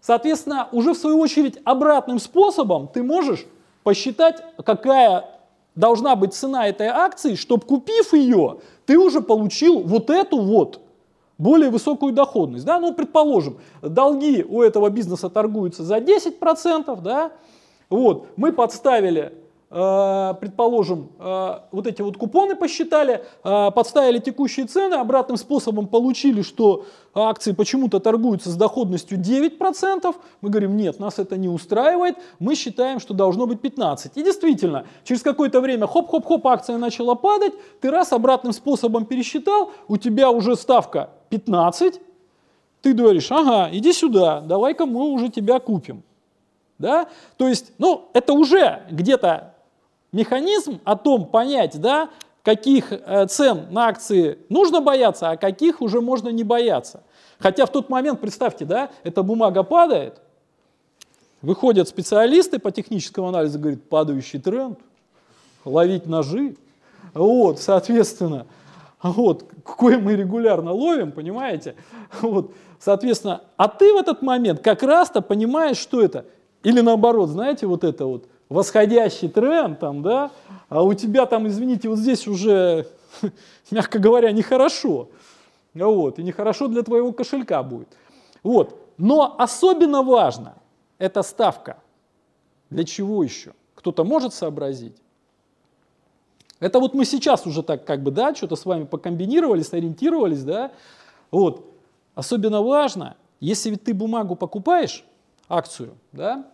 [SPEAKER 1] Соответственно, уже в свою очередь обратным способом ты можешь посчитать, какая должна быть цена этой акции, чтобы купив ее, ты уже получил вот эту вот более высокую доходность. Да? Ну, предположим, долги у этого бизнеса торгуются за 10%, да? вот, мы подставили предположим, э, вот эти вот купоны посчитали, э, подставили текущие цены, обратным способом получили, что акции почему-то торгуются с доходностью 9%, мы говорим, нет, нас это не устраивает, мы считаем, что должно быть 15%. И действительно, через какое-то время хоп-хоп-хоп, акция начала падать, ты раз обратным способом пересчитал, у тебя уже ставка 15%, ты говоришь, ага, иди сюда, давай-ка мы уже тебя купим. Да? То есть, ну, это уже где-то механизм о том понять, да, каких э, цен на акции нужно бояться, а каких уже можно не бояться. Хотя в тот момент, представьте, да, эта бумага падает, выходят специалисты по техническому анализу, говорят, падающий тренд, ловить ножи, вот, соответственно, вот, какой мы регулярно ловим, понимаете, вот, соответственно, а ты в этот момент как раз-то понимаешь, что это, или наоборот, знаете, вот это вот, восходящий тренд, там, да, а у тебя там, извините, вот здесь уже, мягко говоря, нехорошо. Вот, и нехорошо для твоего кошелька будет. Вот. Но особенно важно эта ставка. Для чего еще? Кто-то может сообразить? Это вот мы сейчас уже так как бы, да, что-то с вами покомбинировали, сориентировались, да. Вот. Особенно важно, если ты бумагу покупаешь, акцию, да,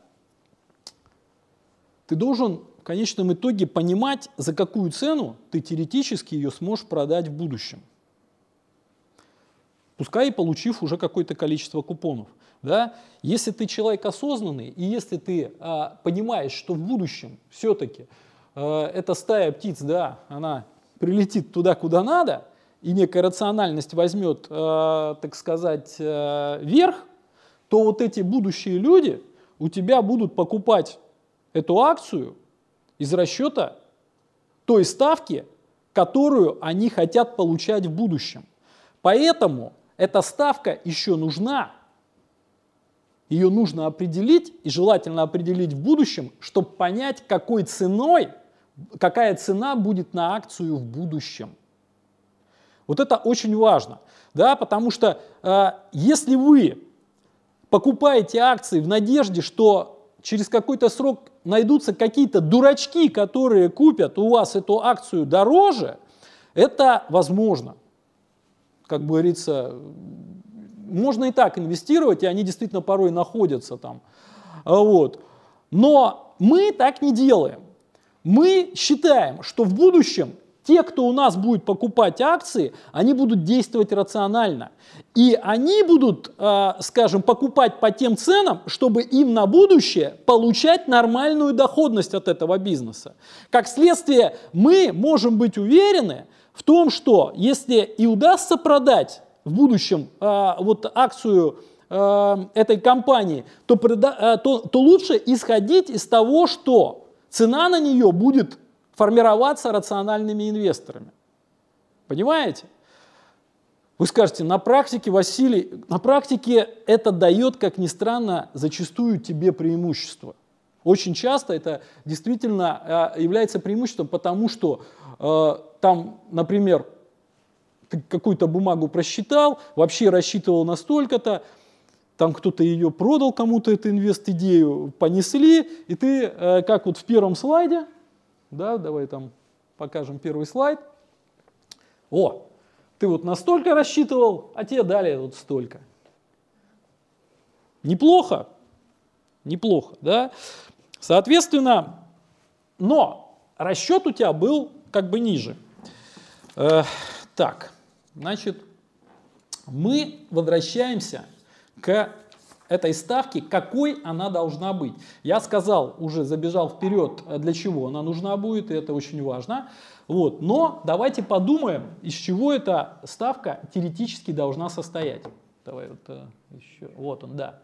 [SPEAKER 1] ты должен в конечном итоге понимать, за какую цену ты теоретически ее сможешь продать в будущем. Пускай и получив уже какое-то количество купонов. Да? Если ты человек осознанный, и если ты а, понимаешь, что в будущем все-таки а, эта стая птиц, да, она прилетит туда, куда надо, и некая рациональность возьмет, а, так сказать, а, верх, то вот эти будущие люди у тебя будут покупать эту акцию из расчета той ставки, которую они хотят получать в будущем. Поэтому эта ставка еще нужна. Ее нужно определить и желательно определить в будущем, чтобы понять, какой ценой, какая цена будет на акцию в будущем. Вот это очень важно, да, потому что э, если вы покупаете акции в надежде, что через какой-то срок найдутся какие-то дурачки, которые купят у вас эту акцию дороже, это возможно. Как говорится, можно и так инвестировать, и они действительно порой находятся там. Вот. Но мы так не делаем. Мы считаем, что в будущем те, кто у нас будет покупать акции, они будут действовать рационально. И они будут, э, скажем, покупать по тем ценам, чтобы им на будущее получать нормальную доходность от этого бизнеса. Как следствие, мы можем быть уверены в том, что если и удастся продать в будущем э, вот акцию э, этой компании, то, то, то лучше исходить из того, что цена на нее будет формироваться рациональными инвесторами. Понимаете? Вы скажете, на практике, Василий, на практике это дает, как ни странно, зачастую тебе преимущество. Очень часто это действительно э, является преимуществом, потому что э, там, например, ты какую-то бумагу просчитал, вообще рассчитывал на столько-то, там кто-то ее продал кому-то, эту инвест-идею понесли, и ты, э, как вот в первом слайде, да, давай там покажем первый слайд. О, ты вот настолько рассчитывал, а тебе дали вот столько. Неплохо. неплохо, да. Соответственно, но расчет у тебя был как бы ниже. Э, так, значит, мы возвращаемся к этой ставки, какой она должна быть. Я сказал, уже забежал вперед, для чего она нужна будет, и это очень важно. Вот. Но давайте подумаем, из чего эта ставка теоретически должна состоять. Давай вот э, еще. Вот он, да.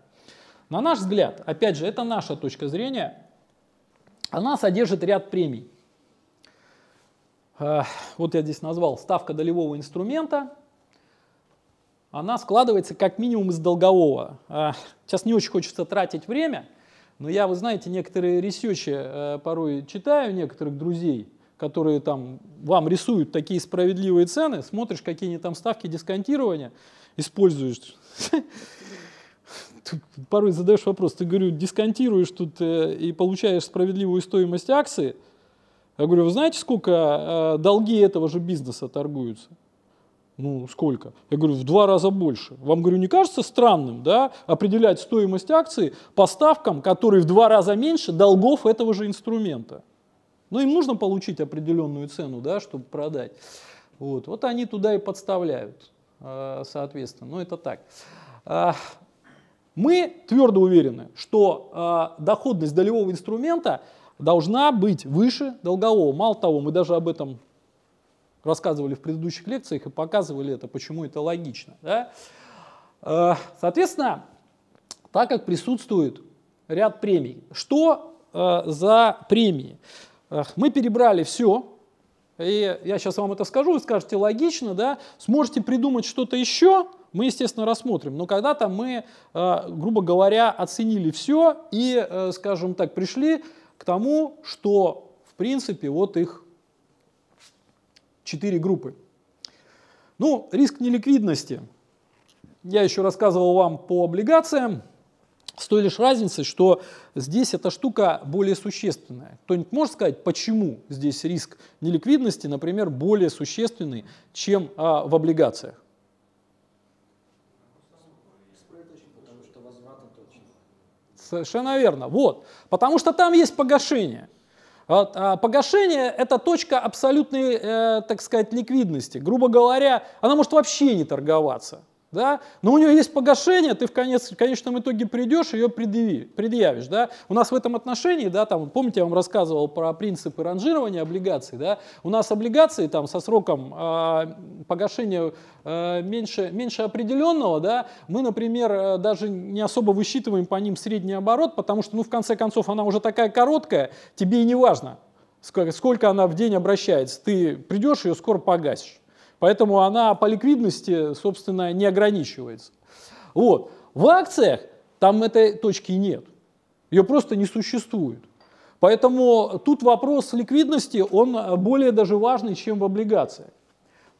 [SPEAKER 1] На наш взгляд, опять же, это наша точка зрения, она содержит ряд премий. Э, вот я здесь назвал ставка долевого инструмента. Она складывается как минимум из долгового. Э, сейчас не очень хочется тратить время, но я, вы знаете, некоторые ресечи порой читаю некоторых друзей, которые там вам рисуют такие справедливые цены, смотришь, какие они там ставки дисконтирования используешь. порой задаешь вопрос, ты, говорю, дисконтируешь тут э, и получаешь справедливую стоимость акции. Я говорю, вы знаете, сколько э, долги этого же бизнеса торгуются? Ну, сколько? Я говорю, в два раза больше. Вам, говорю, не кажется странным, да, определять стоимость акции по ставкам, которые в два раза меньше долгов этого же инструмента? Но им нужно получить определенную цену, да, чтобы продать. Вот, вот они туда и подставляют, э, соответственно. Ну, это так. А, мы твердо уверены, что э, доходность долевого инструмента должна быть выше долгового. Мало того, мы даже об этом рассказывали в предыдущих лекциях и показывали это, почему это логично. Да? Э, соответственно, так как присутствует ряд премий, что э, за премии? Мы перебрали все, и я сейчас вам это скажу, вы скажете логично, да, сможете придумать что-то еще, мы, естественно, рассмотрим. Но когда-то мы, э, грубо говоря, оценили все и, э, скажем так, пришли к тому, что, в принципе, вот их четыре группы. Ну, риск неликвидности. Я еще рассказывал вам по облигациям. С той лишь разницей, что здесь эта штука более существенная. Кто-нибудь может сказать, почему здесь риск неликвидности, например, более существенный, чем а, в облигациях? Совершенно верно. Вот. Потому что там есть погашение. Вот, а погашение – это точка абсолютной, э, так сказать, ликвидности. Грубо говоря, она может вообще не торговаться да, но у нее есть погашение, ты в, конец, в конечном итоге придешь ее предъяви, предъявишь. Да. У нас в этом отношении, да, там, помните, я вам рассказывал про принципы ранжирования облигаций, да, у нас облигации там, со сроком э, погашения э, меньше, меньше определенного, да, мы, например, э, даже не особо высчитываем по ним средний оборот, потому что, ну, в конце концов, она уже такая короткая, тебе и не важно, сколько она в день обращается, ты придешь ее скоро погасишь. Поэтому она по ликвидности, собственно, не ограничивается. Вот. В акциях там этой точки нет. Ее просто не существует. Поэтому тут вопрос ликвидности, он более даже важный, чем в облигациях.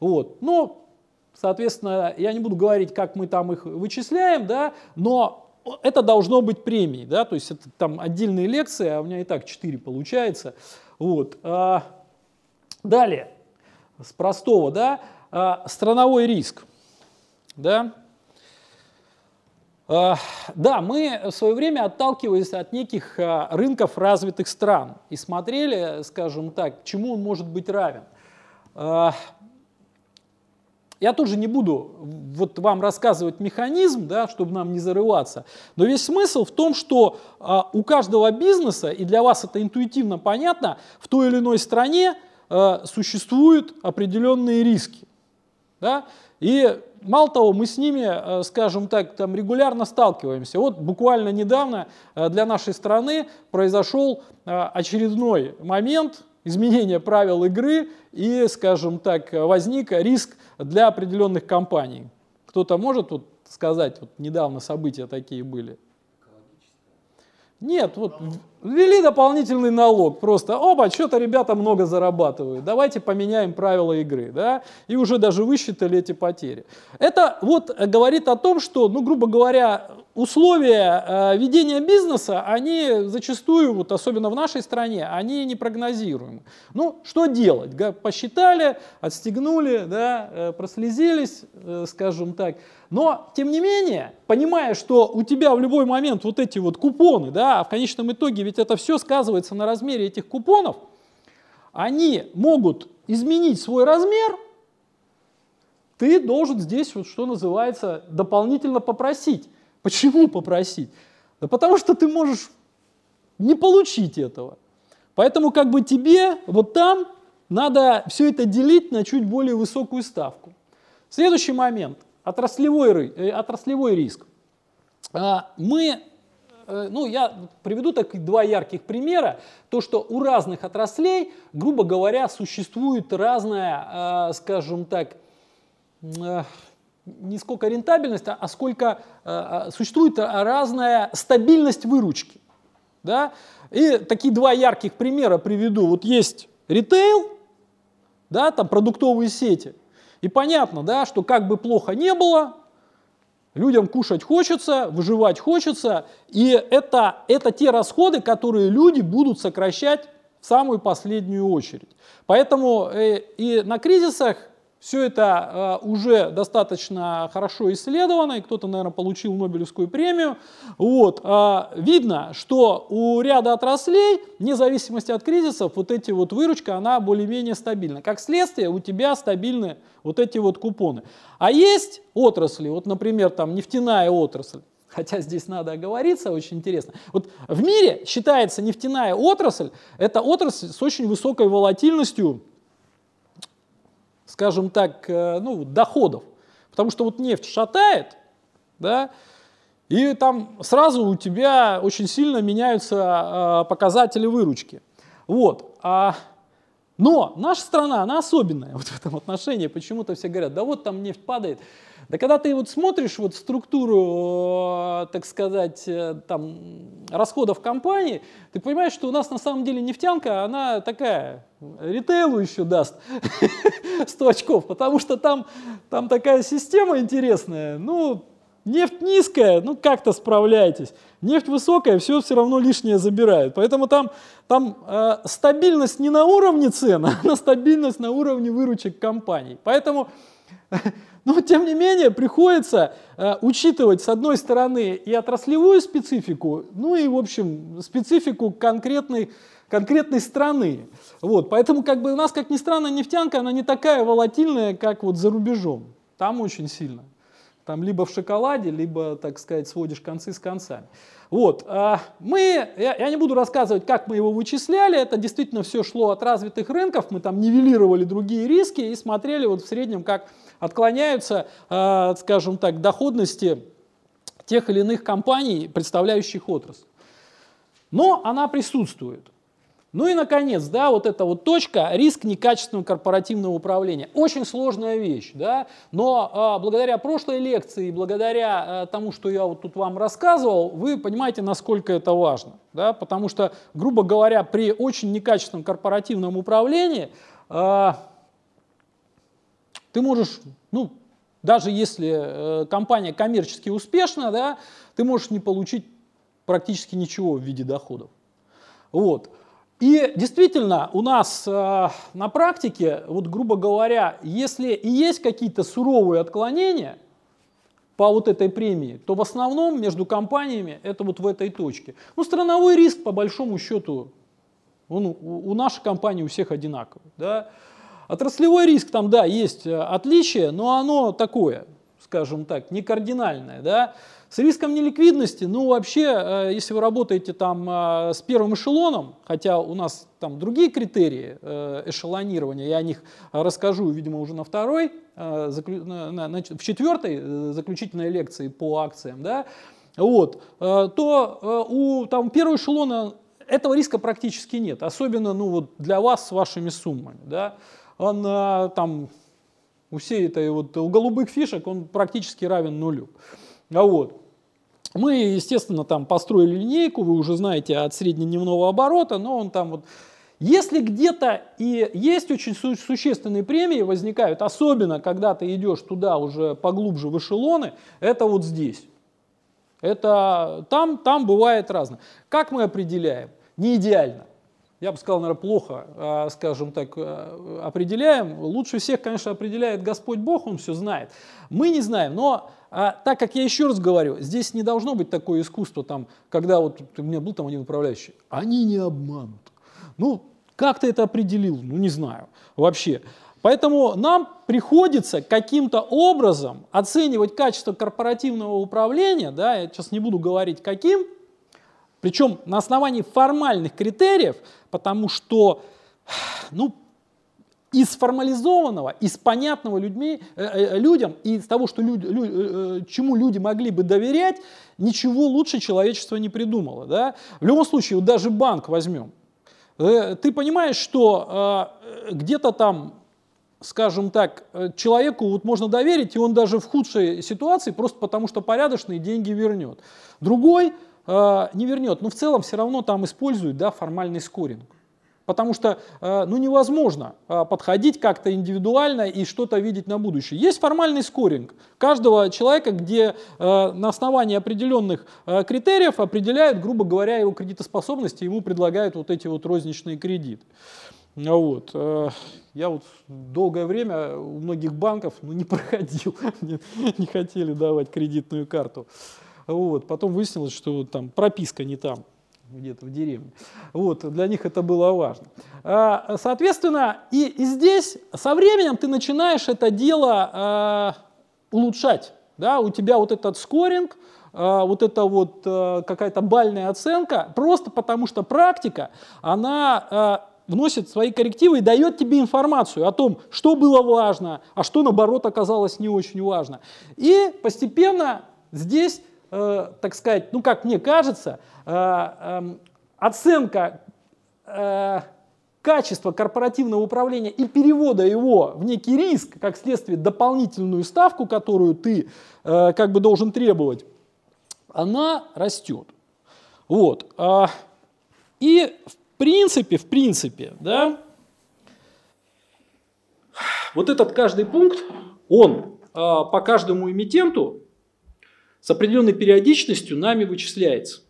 [SPEAKER 1] Вот. Но, соответственно, я не буду говорить, как мы там их вычисляем, да, но это должно быть премией, да, то есть это там отдельные лекции, а у меня и так 4 получается. Вот. А, далее с простого, да, а, страновой риск, да, а, да, мы в свое время отталкивались от неких а, рынков развитых стран и смотрели, скажем так, чему он может быть равен. Я тоже не буду вот вам рассказывать механизм, да, чтобы нам не зарываться, но весь смысл в том, что у каждого бизнеса, и для вас это интуитивно понятно, в той или иной стране Э, существуют определенные риски. Да? И мало того, мы с ними, э, скажем так, там регулярно сталкиваемся. Вот буквально недавно э, для нашей страны произошел очередной момент изменения правил игры и, скажем так, возник риск для определенных компаний. Кто-то может вот сказать, вот недавно события такие были? Нет, вот Ввели дополнительный налог, просто, опа, что-то ребята много зарабатывают, давайте поменяем правила игры, да, и уже даже высчитали эти потери. Это вот говорит о том, что, ну, грубо говоря, условия э, ведения бизнеса, они зачастую, вот особенно в нашей стране, они непрогнозируемы. Ну, что делать? Посчитали, отстегнули, да, э, прослезились, э, скажем так. Но, тем не менее, понимая, что у тебя в любой момент вот эти вот купоны, да, а в конечном итоге ведь это все сказывается на размере этих купонов, они могут изменить свой размер, ты должен здесь, вот, что называется, дополнительно попросить. Почему попросить? Да потому что ты можешь не получить этого. Поэтому как бы тебе вот там надо все это делить на чуть более высокую ставку. Следующий момент. Отраслевой, э, отраслевой риск. А, мы, ну я приведу так два ярких примера. То, что у разных отраслей, грубо говоря, существует разная, а, скажем так, э, не сколько рентабельность, а сколько э, существует разная стабильность выручки. Да? И такие два ярких примера приведу. Вот есть ритейл, да, там продуктовые сети. И понятно, да, что как бы плохо не было, людям кушать хочется, выживать хочется, и это, это те расходы, которые люди будут сокращать в самую последнюю очередь. Поэтому э, и на кризисах все это э, уже достаточно хорошо исследовано, и кто-то, наверное, получил Нобелевскую премию. Вот. Э, видно, что у ряда отраслей, вне зависимости от кризисов, вот эти вот выручка, она более-менее стабильна. Как следствие, у тебя стабильны вот эти вот купоны. А есть отрасли, вот, например, там нефтяная отрасль, Хотя здесь надо оговориться, очень интересно. Вот в мире считается нефтяная отрасль, это отрасль с очень высокой волатильностью скажем так, э, ну, доходов. Потому что вот нефть шатает, да, и там сразу у тебя очень сильно меняются э, показатели выручки. Вот. А, но наша страна, она особенная вот в этом отношении. Почему-то все говорят, да вот там нефть падает. Да когда ты вот смотришь вот структуру, э, так сказать, э, там, расходов компании, ты понимаешь, что у нас на самом деле нефтянка, она такая, ритейлу еще даст 100 очков, потому что там, там такая система интересная. Ну, нефть низкая, ну как-то справляйтесь. Нефть высокая, все все равно лишнее забирают. Поэтому там, там э, стабильность не на уровне цен, а на стабильность на уровне выручек компаний. Поэтому но, тем не менее, приходится э, учитывать, с одной стороны, и отраслевую специфику, ну и, в общем, специфику конкретной, конкретной страны. Вот, поэтому, как бы, у нас, как ни странно, нефтянка, она не такая волатильная, как вот за рубежом. Там очень сильно. Там либо в шоколаде, либо, так сказать, сводишь концы с концами. Вот, а мы, я, не буду рассказывать, как мы его вычисляли, это действительно все шло от развитых рынков, мы там нивелировали другие риски и смотрели вот в среднем, как отклоняются, а, скажем так, доходности тех или иных компаний, представляющих отрасль. Но она присутствует. Ну и, наконец, да, вот эта вот точка, риск некачественного корпоративного управления. Очень сложная вещь, да, но а, благодаря прошлой лекции, благодаря а, тому, что я вот тут вам рассказывал, вы понимаете, насколько это важно, да, потому что, грубо говоря, при очень некачественном корпоративном управлении а, ты можешь, ну, даже если э, компания коммерчески успешна, да, ты можешь не получить практически ничего в виде доходов. Вот. И действительно, у нас э, на практике, вот грубо говоря, если и есть какие-то суровые отклонения по вот этой премии, то в основном между компаниями это вот в этой точке. Ну, страновой риск, по большому счету, он у, у нашей компании у всех одинаковый. Да? Отраслевой риск, там, да, есть э, отличие, но оно такое, скажем так, не кардинальное. Да? С риском неликвидности, ну вообще, э, если вы работаете там э, с первым эшелоном, хотя у нас там другие критерии эшелонирования, я о них расскажу, видимо, уже на второй, в четвертой заключительной лекции по акциям, да, вот, то у там, первого эшелона этого риска практически нет, особенно ну, вот для вас с вашими суммами. Да. Он там у всей этой вот, у голубых фишек он практически равен нулю. А вот. Мы, естественно, там построили линейку, вы уже знаете от среднедневного оборота, но он там вот если где-то и есть очень су- существенные премии возникают, особенно когда ты идешь туда уже поглубже в эшелоны, это вот здесь. Это там, там бывает разно. Как мы определяем? Не идеально. Я бы сказал, наверное, плохо, а, скажем так, а, определяем. Лучше всех, конечно, определяет Господь Бог, Он все знает. Мы не знаем, но а, так как я еще раз говорю, здесь не должно быть такое искусство, там, когда вот у меня был там один управляющий, они не обманут. Ну, как ты это определил? Ну, не знаю вообще. Поэтому нам приходится каким-то образом оценивать качество корпоративного управления, да, я сейчас не буду говорить каким, причем на основании формальных критериев, потому что ну, из формализованного, из понятного людьми, э, э, людям и из того, что люди, лю, э, чему люди могли бы доверять, ничего лучше человечество не придумало. Да? В любом случае, вот даже банк возьмем. Ты понимаешь, что э, где-то там, скажем так, человеку вот можно доверить, и он даже в худшей ситуации просто потому, что порядочные деньги вернет. Другой не вернет, но в целом все равно там используют да, формальный скоринг. Потому что э, ну, невозможно э, подходить как-то индивидуально и что-то видеть на будущее. Есть формальный скоринг каждого человека, где э, на основании определенных критериев определяют, грубо говоря, его кредитоспособность, и ему предлагают вот эти вот розничные кредиты. Вот. Я вот долгое время у многих банков ну, не проходил, не хотели давать кредитную карту. Вот. Потом выяснилось, что там прописка не там где-то в деревне. Вот, для них это было важно. А, соответственно, и, и здесь со временем ты начинаешь это дело а, улучшать. Да? У тебя вот этот скоринг, а, вот это вот какая-то бальная оценка, просто потому что практика, она вносит свои коррективы и дает тебе информацию о том, что было важно, а что наоборот оказалось не очень важно. И постепенно здесь, так сказать, ну как мне кажется, Э, эм, оценка э, качества корпоративного управления и перевода его в некий риск, как следствие дополнительную ставку, которую ты э, как бы должен требовать, она растет. Вот. А, и в принципе, в принципе, да, вот этот каждый пункт, он по каждому эмитенту с определенной периодичностью нами вычисляется.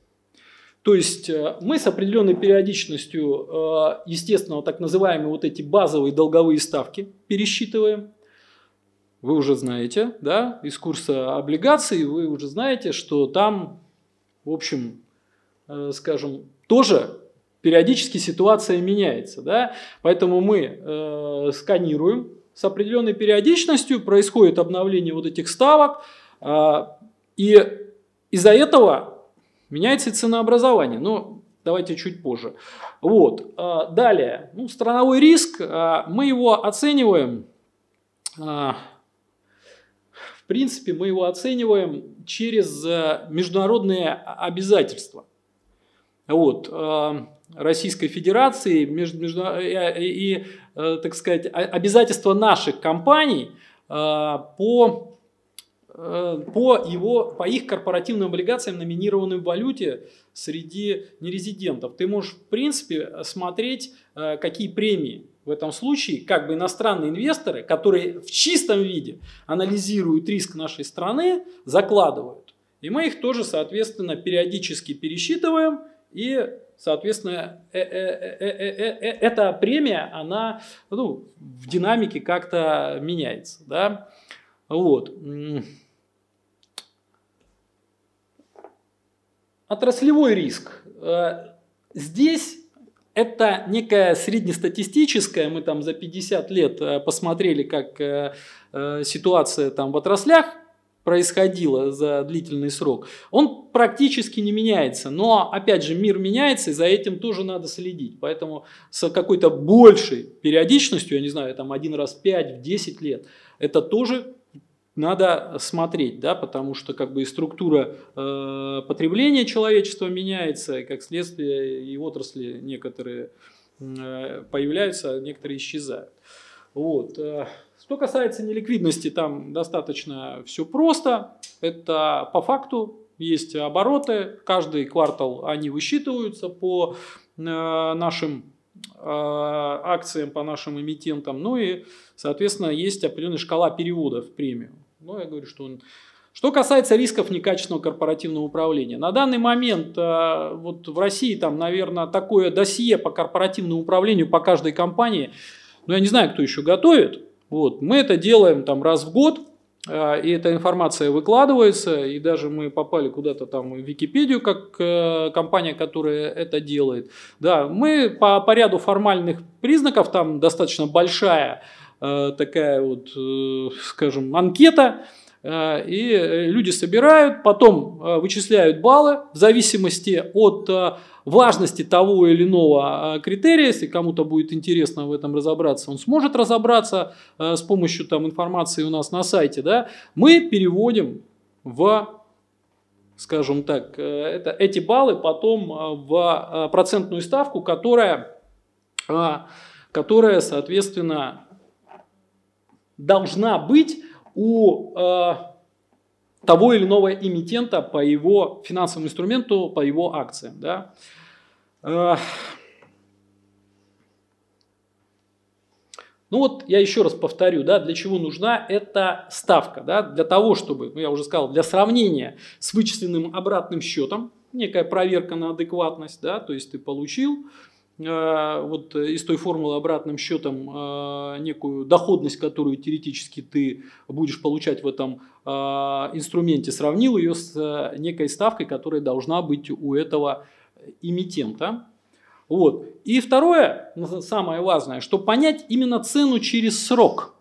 [SPEAKER 1] То есть э, мы с определенной периодичностью, э, естественно, так называемые вот эти базовые долговые ставки пересчитываем. Вы уже знаете, да, из курса облигаций, вы уже знаете, что там, в общем, э, скажем, тоже периодически ситуация меняется. Да? Поэтому мы сканируем с определенной периодичностью, происходит обновление вот этих ставок, и из-за этого Меняется и ценообразование, но давайте чуть позже. Вот. А, далее, ну, страновой риск, а, мы его оцениваем, а, в принципе, мы его оцениваем через международные обязательства. Вот. Российской Федерации и, и, так сказать, обязательства наших компаний по Э, по, его, по их корпоративным облигациям, номинированным в валюте среди нерезидентов. Ты можешь, в принципе, смотреть, э, какие премии в этом случае как бы иностранные инвесторы, которые в чистом виде анализируют риск нашей страны, закладывают. И мы их тоже, соответственно, периодически пересчитываем и Соответственно, э, эта премия, она ну, в динамике как-то меняется. Да? Вот. Отраслевой риск. Э, здесь это некая среднестатистическая, мы там за 50 лет э, посмотрели, как э, ситуация там в отраслях происходила за длительный срок, он практически не меняется. Но, опять же, мир меняется, и за этим тоже надо следить. Поэтому с какой-то большей периодичностью, я не знаю, там один раз в 5, в 10 лет, это тоже надо смотреть, да, потому что как бы и структура э, потребления человечества меняется, и как следствие и отрасли некоторые э, появляются, а некоторые исчезают. Вот. Э, что касается неликвидности, там достаточно все просто. Это по факту есть обороты, каждый квартал они высчитываются по э, нашим акциям, по нашим эмитентам, ну и, соответственно, есть определенная шкала перевода в премию. Ну, я говорю, что он что касается рисков некачественного корпоративного управления, на данный момент э, вот в России там, наверное, такое досье по корпоративному управлению по каждой компании, ну я не знаю, кто еще готовит. Вот, мы это делаем там раз в год, и эта информация выкладывается, и даже мы попали куда-то там в Википедию, как э, компания, которая это делает. Да, мы по, по ряду формальных признаков, там достаточно большая такая вот, скажем, анкета, Э, и э, люди собирают, потом э, вычисляют баллы в зависимости от важности того или иного критерия. Если кому-то будет интересно в этом разобраться, он сможет разобраться с помощью там, информации у нас на сайте. Да? Мы переводим в скажем так, это, эти баллы потом в процентную ставку, которая, которая соответственно, должна быть у э, того или иного эмитента по его финансовому инструменту, по его акциям. Да? Э, ну вот я еще раз повторю, да, для чего нужна эта ставка. Да? Для того, чтобы, ну я уже сказал, для сравнения с вычисленным обратным счетом, некая проверка на адекватность, да, то есть ты получил вот из той формулы обратным счетом э, некую доходность, которую теоретически ты будешь получать в этом э, инструменте, сравнил ее с некой ставкой, которая должна быть у этого эмитента. Вот. И второе, самое важное, что понять именно цену через срок.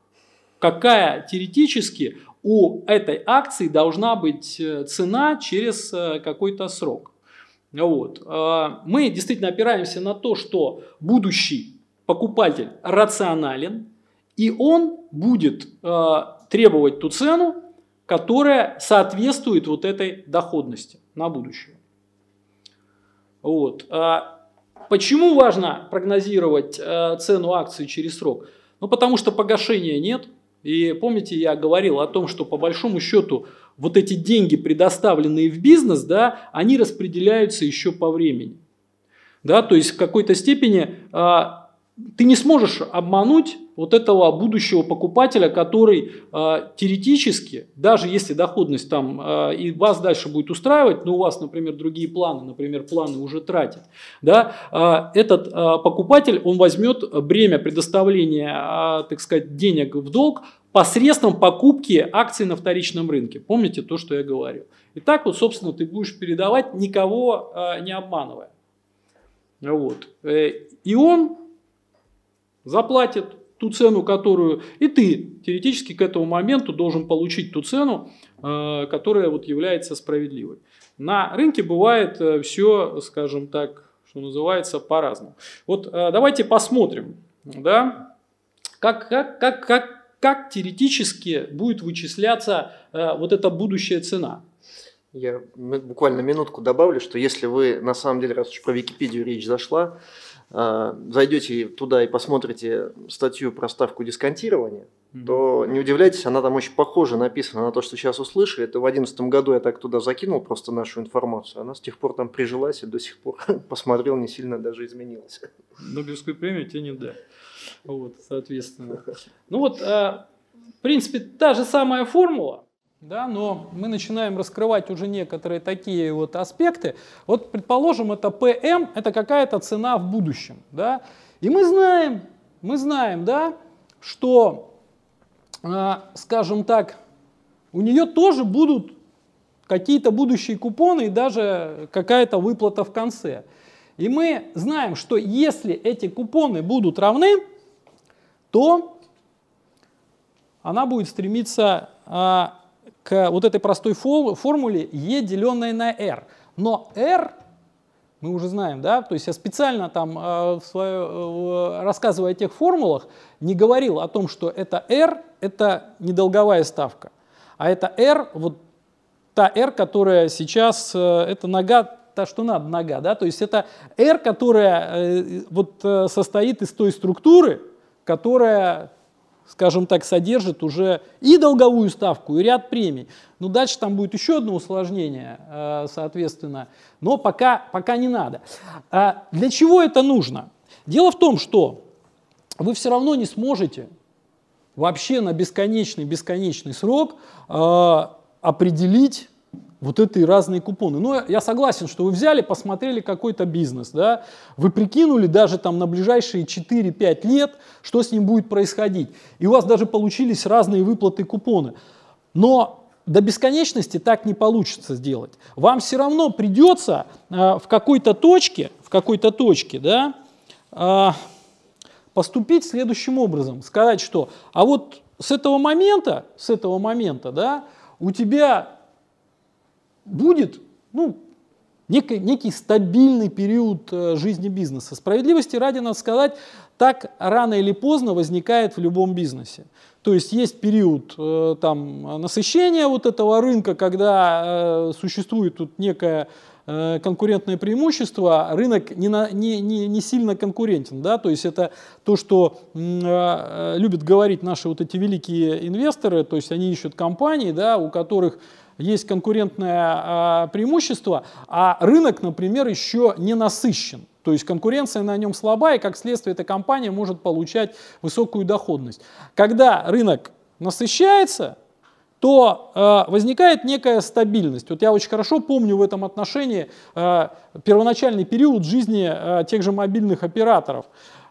[SPEAKER 1] Какая теоретически у этой акции должна быть цена через какой-то срок. Вот. А, мы действительно опираемся на то, что будущий покупатель рационален, и он будет а, требовать ту цену, которая соответствует вот этой доходности на будущее. Вот. А почему важно прогнозировать цену акции через срок? Ну, потому что погашения нет. И помните, я говорил о том, что по большому счету вот эти деньги, предоставленные в бизнес, да, они распределяются еще по времени. Да, то есть в какой-то степени а, ты не сможешь обмануть вот этого будущего покупателя, который э, теоретически, даже если доходность там э, и вас дальше будет устраивать, но у вас, например, другие планы, например, планы уже тратят, да, э, этот э, покупатель, он возьмет бремя предоставления, э, так сказать, денег в долг посредством покупки акций на вторичном рынке. Помните то, что я говорил. И так вот, собственно, ты будешь передавать, никого э, не обманывая. Вот. Э, и он заплатит ту цену, которую и ты теоретически к этому моменту должен получить ту цену, э, которая вот является справедливой. На рынке бывает э, все, скажем так, что называется, по-разному. Вот давайте посмотрим, да, как, как, как, как как теоретически будет вычисляться э, вот эта будущая цена.
[SPEAKER 2] Я буквально минутку добавлю, что если вы, на самом деле, раз уж про Википедию речь зашла, э, зайдете туда и посмотрите статью про ставку дисконтирования, mm-hmm. то не удивляйтесь, она там очень похоже написана на то, что сейчас услышали. Это в 2011 году я так туда закинул просто нашу информацию. Она с тех пор там прижилась и до сих пор посмотрел, не сильно даже изменилась.
[SPEAKER 1] Нобелевскую премию тебе не да. Вот, соответственно. Ну вот, э, в принципе, та же самая формула, да, но мы начинаем раскрывать уже некоторые такие вот аспекты. Вот, предположим, это PM, это какая-то цена в будущем, да, и мы знаем, мы знаем, да, что, э, скажем так, у нее тоже будут какие-то будущие купоны и даже какая-то выплата в конце. И мы знаем, что если эти купоны будут равны, то она будет стремиться а, к вот этой простой формуле E, деленное на R. Но R, мы уже знаем, да, то есть я специально там, а, в свое, рассказывая о тех формулах, не говорил о том, что это R, это недолговая ставка, а это R, вот та R, которая сейчас, э, это нога, та, что надо, нога, да, то есть это R, которая э, вот э, состоит из той структуры, которая скажем так, содержит уже и долговую ставку, и ряд премий. Ну, дальше там будет еще одно усложнение, э, соответственно, но пока, пока не надо. А для чего это нужно? Дело в том, что вы все равно не сможете вообще на бесконечный-бесконечный срок э, определить вот эти разные купоны. Но я согласен, что вы взяли, посмотрели какой-то бизнес, да, вы прикинули даже там на ближайшие 4-5 лет, что с ним будет происходить. И у вас даже получились разные выплаты купоны. Но до бесконечности так не получится сделать. Вам все равно придется э, в какой-то точке, в какой-то точке, да, э, поступить следующим образом, сказать, что, а вот с этого момента, с этого момента, да, у тебя будет ну, некий, некий стабильный период э, жизни бизнеса. Справедливости ради надо сказать, так рано или поздно возникает в любом бизнесе. То есть есть период э, там, насыщения вот этого рынка, когда э, существует тут некое конкурентное преимущество, рынок не, на, не, не, не сильно конкурентен. Да? То есть это то, что э, любят говорить наши вот эти великие инвесторы, то есть они ищут компании, да, у которых есть конкурентное э, преимущество, а рынок, например, еще не насыщен. То есть конкуренция на нем слаба, и как следствие эта компания может получать высокую доходность. Когда рынок насыщается, то э, возникает некая стабильность. Вот я очень хорошо помню в этом отношении э, первоначальный период жизни э, тех же мобильных операторов.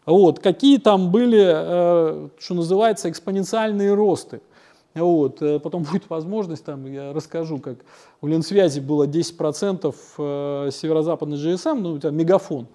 [SPEAKER 1] Вот, какие там были, э, что называется, экспоненциальные росты. Вот, э, потом будет возможность, там, я расскажу, как у Ленсвязи было 10% э, северо-западный GSM, ну, у мегафон.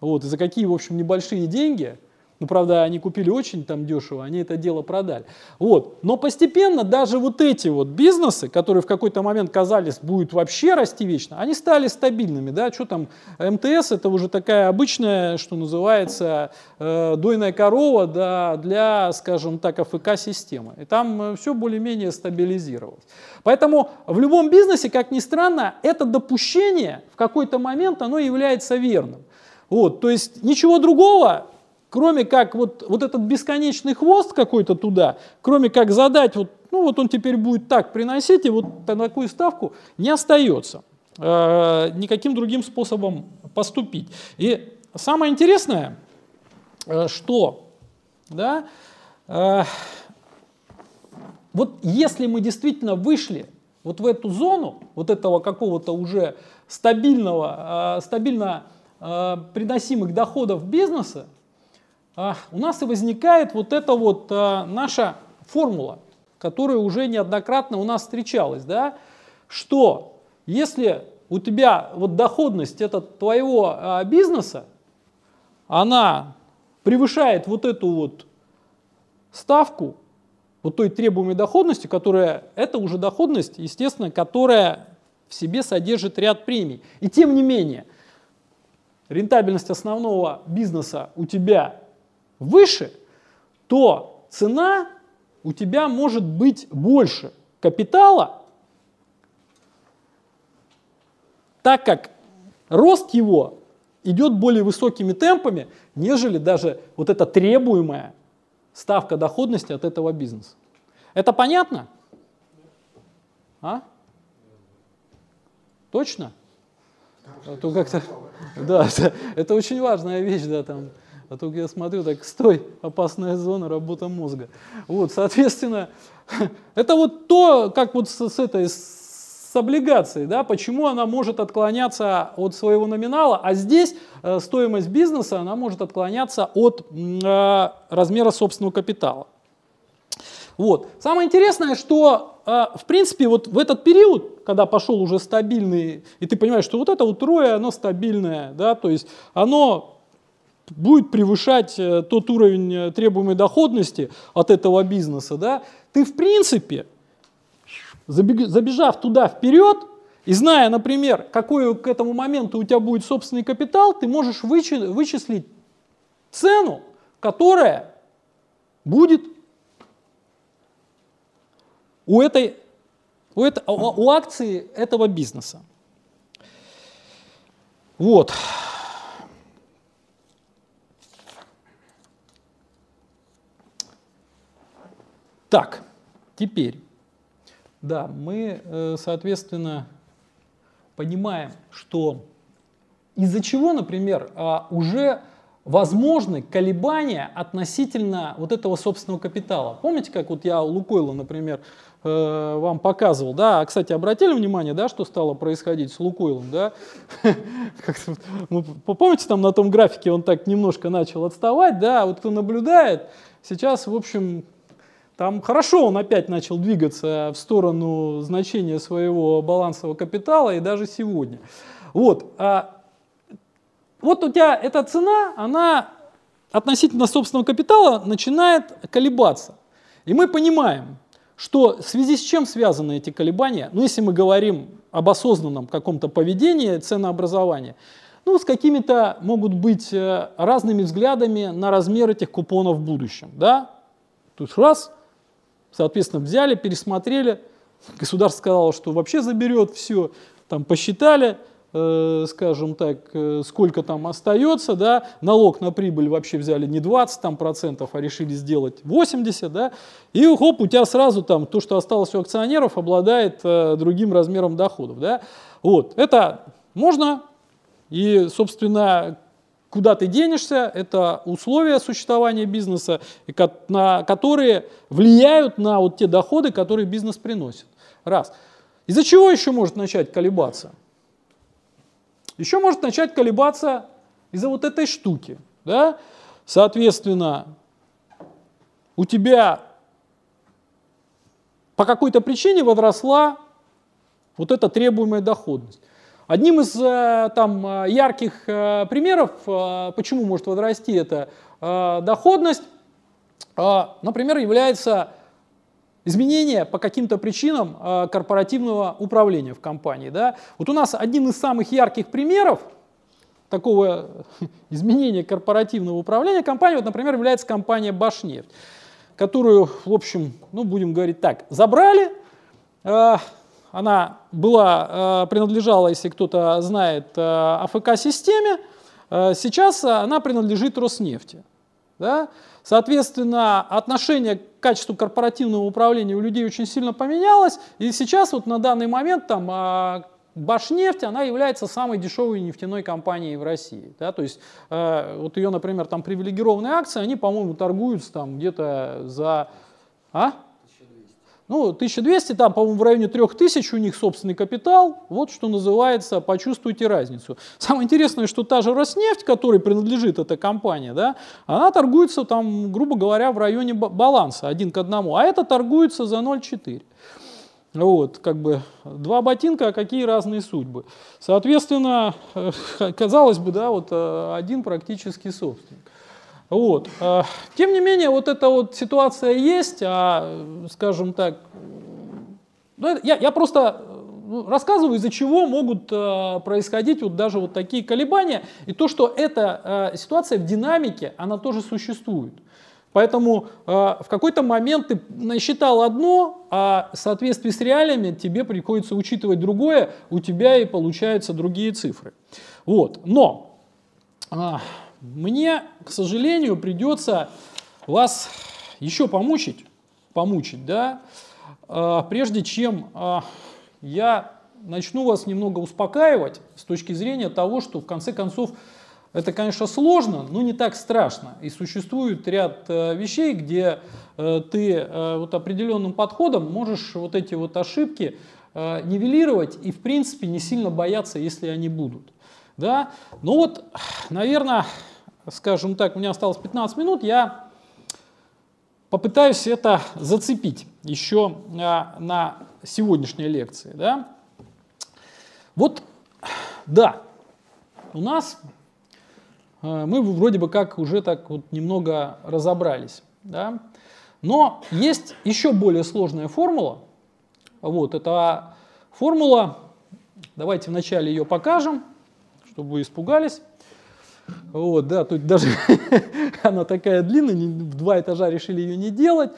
[SPEAKER 1] Вот, и за какие, в общем, небольшие деньги – ну, правда, они купили очень там дешево, они это дело продали. Вот. Но постепенно даже вот эти вот бизнесы, которые в какой-то момент казались будут вообще расти вечно, они стали стабильными. Да? Что там, МТС это уже такая обычная, что называется, э, дойная корова да, для, скажем так, АФК-системы. И там э, все более-менее стабилизировалось. Поэтому в любом бизнесе, как ни странно, это допущение в какой-то момент, оно является верным. Вот, то есть ничего другого кроме как вот, вот этот бесконечный хвост какой-то туда, кроме как задать, вот, ну вот он теперь будет так приносить, и вот такую ставку не остается э, никаким другим способом поступить. И самое интересное, э, что, да, э, вот если мы действительно вышли вот в эту зону, вот этого какого-то уже стабильного, э, стабильно э, приносимых доходов бизнеса, у нас и возникает вот эта вот а, наша формула, которая уже неоднократно у нас встречалась, да, что если у тебя вот доходность это твоего а, бизнеса, она превышает вот эту вот ставку, вот той требуемой доходности, которая, это уже доходность, естественно, которая в себе содержит ряд премий. И тем не менее, рентабельность основного бизнеса у тебя выше, то цена у тебя может быть больше капитала, так как рост его идет более высокими темпами, нежели даже вот эта требуемая ставка доходности от этого бизнеса. Это понятно? А? Точно? А то как-то, да, это, это очень важная вещь, да, там а только я смотрю, так, стой, опасная зона, работа мозга. Вот, соответственно, это вот то, как вот с, с этой, с облигацией, да, почему она может отклоняться от своего номинала, а здесь э, стоимость бизнеса, она может отклоняться от э, размера собственного капитала. Вот. Самое интересное, что, э, в принципе, вот в этот период, когда пошел уже стабильный, и ты понимаешь, что вот это вот трое, оно стабильное, да, то есть оно будет превышать э, тот уровень э, требуемой доходности от этого бизнеса, да, ты в принципе, забежав туда вперед, и зная, например, какой к этому моменту у тебя будет собственный капитал, ты можешь вычислить цену, которая будет у, этой, у, это, у акции этого бизнеса. Вот. Так, теперь, да, мы, э, соответственно, понимаем, что из-за чего, например, а, уже возможны колебания относительно вот этого собственного капитала. Помните, как вот я у Лукойла, например, э, вам показывал, да, а, кстати, обратили внимание, да, что стало происходить с Лукойлом, да? Ну, помните, там на том графике он так немножко начал отставать, да, вот кто наблюдает, сейчас, в общем, там хорошо он опять начал двигаться в сторону значения своего балансового капитала и даже сегодня. Вот, а вот у тебя эта цена, она относительно собственного капитала начинает колебаться. И мы понимаем, что в связи с чем связаны эти колебания, ну если мы говорим об осознанном каком-то поведении ценообразования, ну с какими-то могут быть э, разными взглядами на размер этих купонов в будущем. Да? Тут раз, соответственно, взяли, пересмотрели, государство сказало, что вообще заберет все, там посчитали, Э, скажем так, э, сколько там остается, да, налог на прибыль вообще взяли не 20 там, процентов, а решили сделать 80, да, и хоп, у тебя сразу там то, что осталось у акционеров, обладает э, другим размером доходов, да, вот, это можно, и, собственно, куда ты денешься, это условия существования бизнеса, на которые влияют на вот те доходы, которые бизнес приносит. Раз. Из-за чего еще может начать колебаться? еще может начать колебаться из-за вот этой штуки. Да? Соответственно, у тебя по какой-то причине возросла вот эта требуемая доходность. Одним из э, там, э, ярких э, примеров, почему может возрасти эта доходность, например, является изменение по каким-то причинам корпоративного управления в компании. Да? Вот у нас один из самых ярких примеров такого изменения корпоративного управления компании, вот, например, является компания «Башнефть», которую, в общем, ну, будем говорить так, забрали, она была, э, принадлежала, если кто-то знает, АФК-системе, сейчас она принадлежит Роснефти. Да? Соответственно, отношение к качеству корпоративного управления у людей очень сильно поменялось, и сейчас вот на данный момент там Башнефть, она является самой дешевой нефтяной компанией в России. Да? То есть э, вот ее, например, там привилегированные акции, они, по-моему, торгуются там где-то за... А? Ну, 1200, там, по-моему, в районе 3000 у них собственный капитал. Вот что называется, почувствуйте разницу. Самое интересное, что та же Роснефть, которой принадлежит эта компания, да, она торгуется там, грубо говоря, в районе баланса один к одному, а это торгуется за 0,4. Вот, как бы два ботинка, а какие разные судьбы. Соответственно, казалось бы, да, вот э, один практически собственник. Вот. А, тем не менее, вот эта вот ситуация есть, а, скажем так, ну, я, я просто ну, рассказываю, из-за чего могут э, происходить вот даже вот такие колебания, и то, что эта э, ситуация в динамике, она тоже существует. Поэтому в какой-то момент ты насчитал одно, а в соответствии с реалиями тебе приходится учитывать другое, у тебя и получаются другие цифры. Вот. Но мне, к сожалению, придется вас еще помучить, помучить, да, а, прежде чем а, я начну вас немного успокаивать с точки зрения того, что в конце концов это, конечно, сложно, но не так страшно. И существует ряд э, вещей, где э, ты э, вот определенным подходом можешь вот эти вот ошибки нивелировать и, в принципе, не сильно бояться, если они будут. Да? Ну вот, наверное, скажем так, у меня осталось 15 минут, я попытаюсь это зацепить еще а, на сегодняшней лекции. Да? Вот, да, у нас а, мы вроде бы как уже так вот немного разобрались. Да? Но есть еще более сложная формула. Вот, это формула, давайте вначале ее покажем, чтобы вы испугались. Вот, да, тут даже она такая длинная, в два этажа решили ее не делать.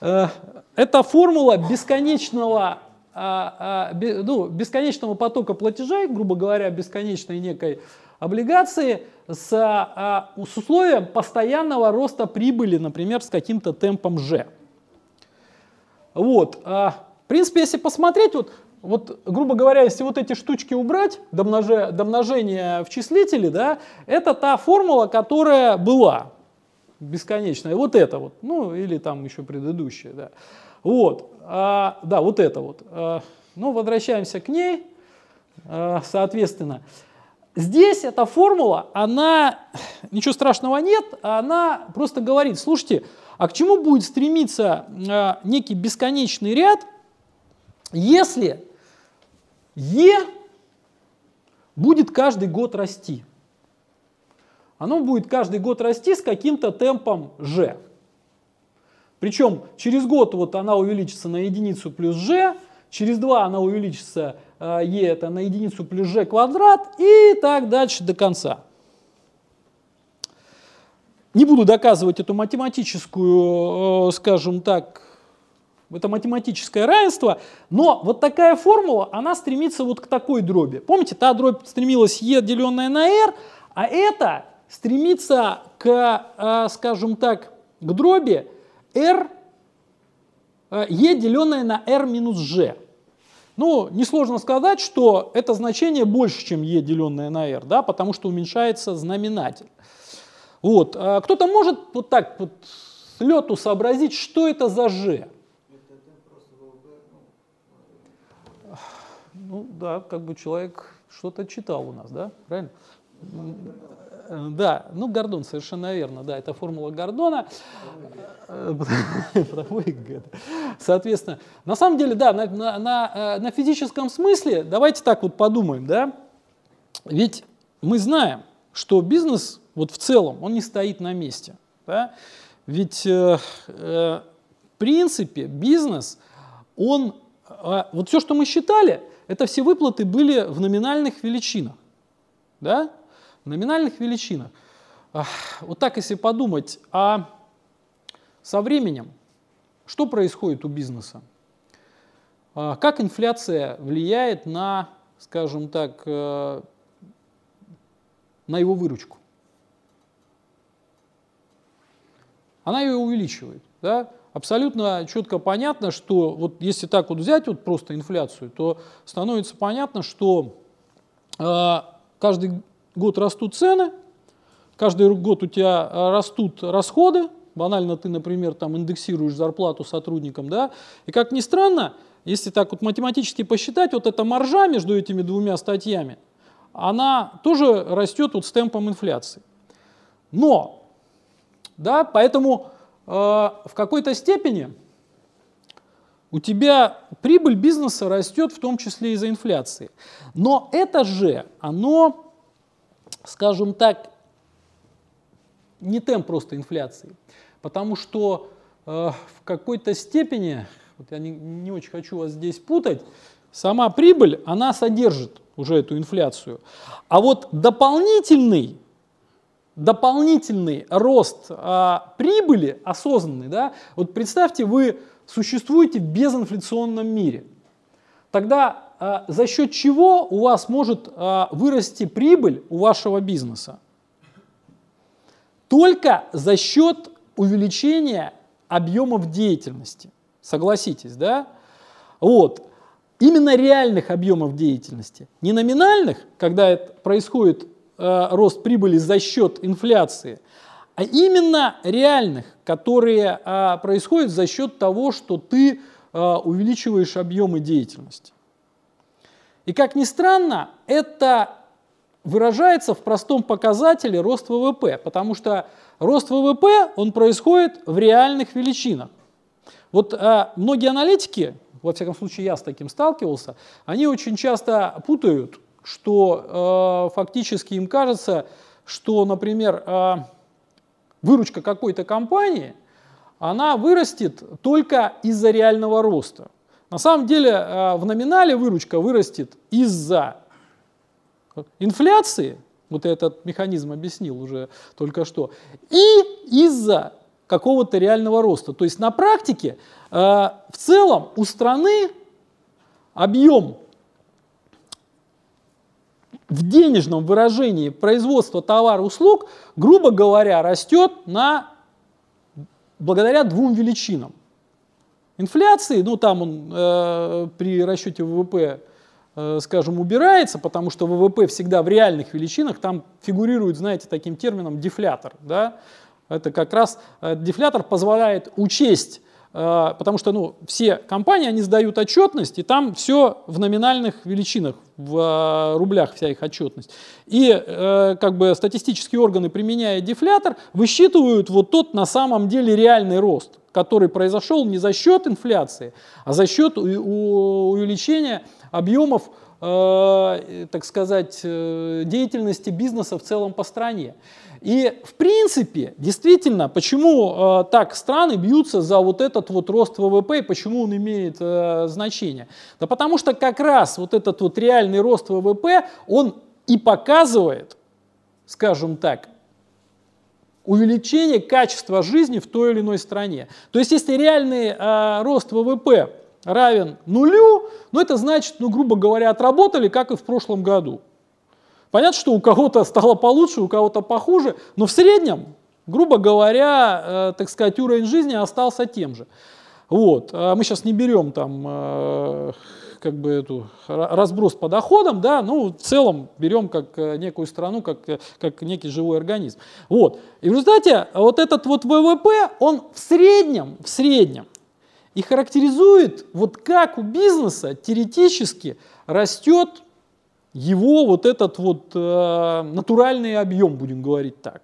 [SPEAKER 1] Э, это формула бесконечного, а, а, ну, бесконечного потока платежей, грубо говоря, бесконечной некой облигации с, а, с условием постоянного роста прибыли, например, с каким-то темпом G. Вот. В принципе, если посмотреть, вот, вот, грубо говоря, если вот эти штучки убрать, домноже, домножение в числителе, да, это та формула, которая была бесконечная. Вот это вот, ну или там еще предыдущая, да. Вот, а, да, вот это вот. А, ну, возвращаемся к ней, а, соответственно. Здесь эта формула, она, ничего страшного нет, она просто говорит, слушайте, а к чему будет стремиться э, некий бесконечный ряд, если Е будет каждый год расти? Оно будет каждый год расти с каким-то темпом G. Причем через год вот она увеличится на единицу плюс G, через два она увеличится e это на единицу плюс g квадрат и так дальше до конца. Не буду доказывать эту математическую, э, скажем так, это математическое равенство, но вот такая формула, она стремится вот к такой дроби. Помните, та дробь стремилась e, деленная на r, а это стремится к, э, скажем так, к дроби r, e, деленная на r минус g. Ну, несложно сказать, что это значение больше, чем e, деленное на r, да, потому что уменьшается знаменатель. Вот. А кто-то может вот так вот лету сообразить, что это за g? Ну да, как бы человек что-то читал у нас, да, правильно? Э, да, ну Гордон, совершенно верно, да, это формула Гордона. Соответственно, на самом деле, да, на, на, на, э, на физическом смысле, давайте так вот подумаем, да, ведь мы знаем, что бизнес вот в целом, он не стоит на месте, да, ведь э, э, в принципе бизнес, он, э, вот все, что мы считали, это все выплаты были в номинальных величинах, да, в номинальных величинах. Вот так, если подумать, а со временем что происходит у бизнеса? А, как инфляция влияет на, скажем так, э, на его выручку? Она ее увеличивает. Да? Абсолютно четко понятно, что вот если так вот взять вот просто инфляцию, то становится понятно, что э, каждый год растут цены, каждый год у тебя э, растут расходы, банально ты, например, там индексируешь зарплату сотрудникам, да, и как ни странно, если так вот математически посчитать, вот эта маржа между этими двумя статьями, она тоже растет вот с темпом инфляции. Но, да, поэтому в какой-то степени у тебя прибыль бизнеса растет в том числе из-за инфляции. Но это же, оно скажем так, не темп просто инфляции, потому что э, в какой-то степени, вот я не, не очень хочу вас здесь путать, сама прибыль, она содержит уже эту инфляцию. А вот дополнительный, дополнительный рост а, прибыли осознанный, да, вот представьте, вы существуете в безинфляционном мире. Тогда а, за счет чего у вас может а, вырасти прибыль у вашего бизнеса? Только за счет увеличения объемов деятельности. Согласитесь, да? Вот. Именно реальных объемов деятельности. Не номинальных, когда это происходит э, рост прибыли за счет инфляции, а именно реальных, которые э, происходят за счет того, что ты э, увеличиваешь объемы деятельности. И как ни странно, это выражается в простом показателе рост ВВП, потому что рост ВВП, он происходит в реальных величинах. Вот а, многие аналитики, во всяком случае я с таким сталкивался, они очень часто путают, что э, фактически им кажется, что, например, э, выручка какой-то компании, она вырастет только из-за реального роста. На самом деле э, в номинале выручка вырастет из-за инфляции, вот этот механизм объяснил уже только что, и из-за какого-то реального роста. То есть на практике э, в целом у страны объем в денежном выражении производства товара услуг, грубо говоря, растет на, благодаря двум величинам. инфляции, ну там он э, при расчете ВВП, э, скажем, убирается, потому что ВВП всегда в реальных величинах, там фигурирует, знаете, таким термином дефлятор. Да? Это как раз э, дефлятор позволяет учесть потому что ну, все компании, они сдают отчетность, и там все в номинальных величинах, в э, рублях вся их отчетность. И э, как бы статистические органы, применяя дефлятор, высчитывают вот тот на самом деле реальный рост который произошел не за счет инфляции, а за счет увеличения объемов, э, так сказать, э, деятельности бизнеса в целом по стране. И в принципе, действительно, почему э, так страны бьются за вот этот вот рост ВВП и почему он имеет э, значение? Да потому что как раз вот этот вот реальный рост ВВП, он и показывает, скажем так, увеличение качества жизни в той или иной стране. То есть если реальный э, рост ВВП равен нулю, ну это значит, ну грубо говоря, отработали, как и в прошлом году. Понятно, что у кого-то стало получше, у кого-то похуже, но в среднем, грубо говоря, э, так сказать, уровень жизни остался тем же. Вот. А мы сейчас не берем там э, как бы эту разброс по доходам, да, ну, в целом берем как э, некую страну, как, э, как некий живой организм. Вот. И в результате вот этот вот ВВП, он в среднем, в среднем и характеризует, вот как у бизнеса теоретически растет его вот этот вот э, натуральный объем, будем говорить так.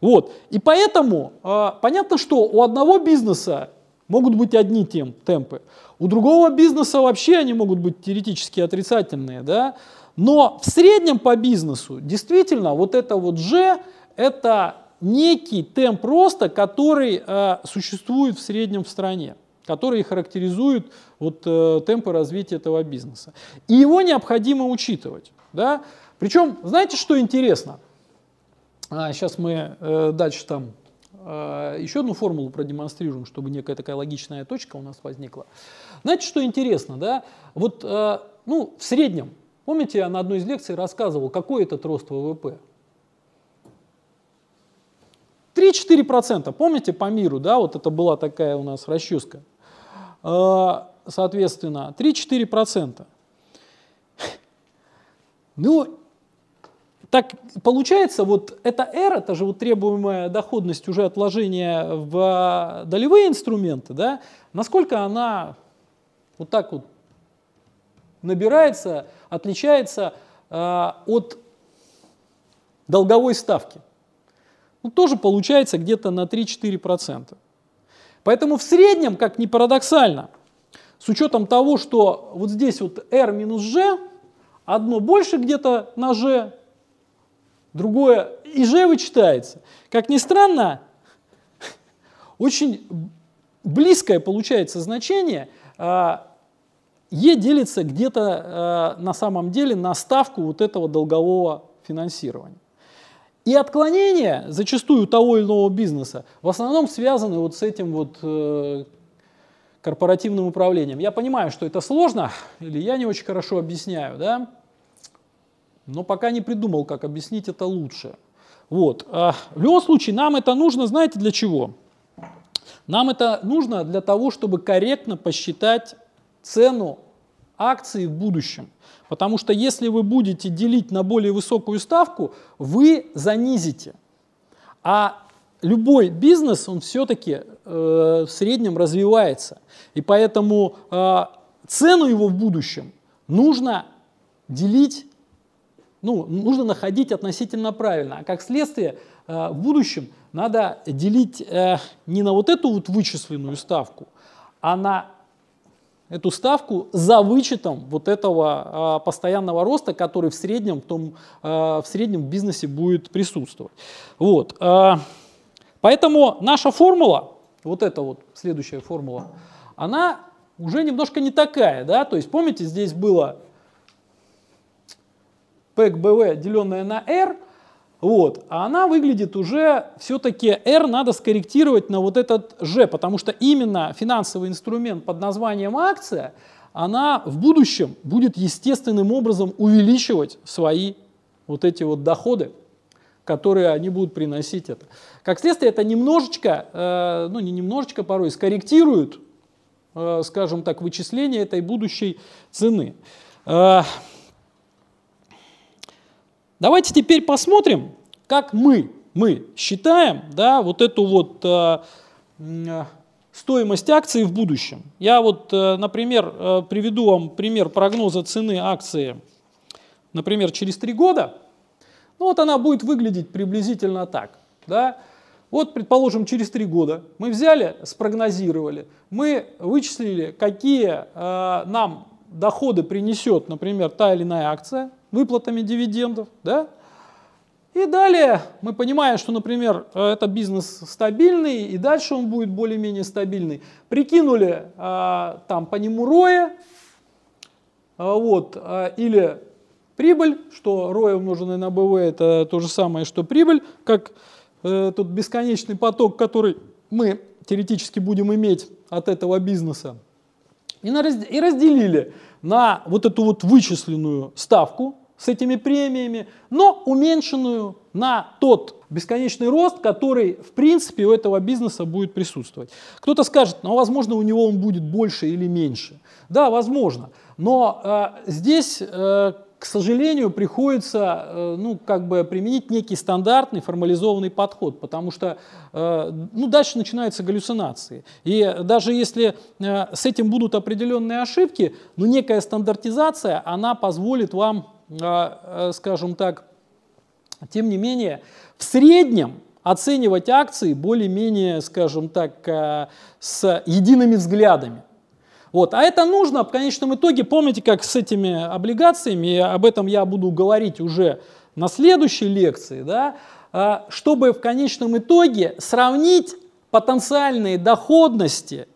[SPEAKER 1] Вот. И поэтому э, понятно, что у одного бизнеса могут быть одни тем, темпы, у другого бизнеса вообще они могут быть теоретически отрицательные, да? но в среднем по бизнесу действительно вот это вот G – это некий темп роста, который э, существует в среднем в стране, который характеризует вот, э, темпы развития этого бизнеса. И его необходимо учитывать. Да? Причем, знаете, что интересно? А, сейчас мы э, дальше там э, еще одну формулу продемонстрируем, чтобы некая такая логичная точка у нас возникла. Знаете, что интересно, да? Вот, э, ну, в среднем, помните, я на одной из лекций рассказывал, какой этот рост ВВП? 3-4%, помните, по миру, да, вот это была такая у нас расческа. Э, соответственно, 3-4%. Ну, так получается, вот эта R, это же вот требуемая доходность уже отложения в долевые инструменты, да, насколько она вот так вот набирается, отличается э, от долговой ставки. Ну, тоже получается где-то на 3-4%. Поэтому в среднем, как ни парадоксально, с учетом того, что вот здесь вот R минус G, одно больше где-то на G, другое и G вычитается. Как ни странно, очень близкое получается значение а, Е делится где-то э, на самом деле на ставку вот этого долгового финансирования. И отклонения зачастую того или иного бизнеса в основном связаны вот с этим вот э, корпоративным управлением. Я понимаю, что это сложно, или я не очень хорошо объясняю, да, но пока не придумал, как объяснить это лучше. Вот. А в любом случае, нам это нужно, знаете, для чего? Нам это нужно для того, чтобы корректно посчитать цену акции в будущем. Потому что если вы будете делить на более высокую ставку, вы занизите. А любой бизнес, он все-таки э, в среднем развивается. И поэтому э, цену его в будущем нужно делить, ну, нужно находить относительно правильно. А как следствие, э, в будущем надо делить э, не на вот эту вот вычисленную ставку, а на эту ставку за вычетом вот этого э, постоянного роста, который в среднем, в, том, э, в среднем в бизнесе будет присутствовать. Вот. Э, поэтому наша формула, вот эта вот следующая формула, она уже немножко не такая. Да? То есть помните, здесь было ПЭК-БВ, деленное на R – вот. А она выглядит уже, все-таки R надо скорректировать на вот этот G, потому что именно финансовый инструмент под названием акция, она в будущем будет естественным образом увеличивать свои вот эти вот доходы, которые они будут приносить это. Как следствие, это немножечко, э, ну не немножечко порой, скорректирует э, скажем так, вычисления этой будущей цены. Э, давайте теперь посмотрим, как мы, мы считаем да, вот эту вот стоимость акции в будущем. Я вот, например, приведу вам пример прогноза цены акции, например, через три года. Ну вот она будет выглядеть приблизительно так. Да? Вот, предположим, через три года мы взяли, спрогнозировали, мы вычислили, какие э, нам доходы принесет, например, та или иная акция выплатами дивидендов, да? И далее мы понимаем, что, например, это бизнес стабильный, и дальше он будет более-менее стабильный. Прикинули э, там по нему роя, э, вот, э, или прибыль, что роя умноженное на БВ это то же самое, что прибыль, как э, тот бесконечный поток, который мы теоретически будем иметь от этого бизнеса. И, на, и разделили на вот эту вот вычисленную ставку с этими премиями, но уменьшенную на тот бесконечный рост, который в принципе у этого бизнеса будет присутствовать. Кто-то скажет, ну возможно у него он будет больше или меньше. Да, возможно. Но э, здесь э, к сожалению, приходится э, ну, как бы применить некий стандартный формализованный подход, потому что э, ну, дальше начинаются галлюцинации. И даже если э, с этим будут определенные ошибки, ну, некая стандартизация, она позволит вам, скажем так, тем не менее, в среднем оценивать акции более-менее, скажем так, с едиными взглядами. Вот. А это нужно в конечном итоге, помните, как с этими облигациями, об этом я буду говорить уже на следующей лекции, да, а, чтобы в конечном итоге сравнить потенциальные доходности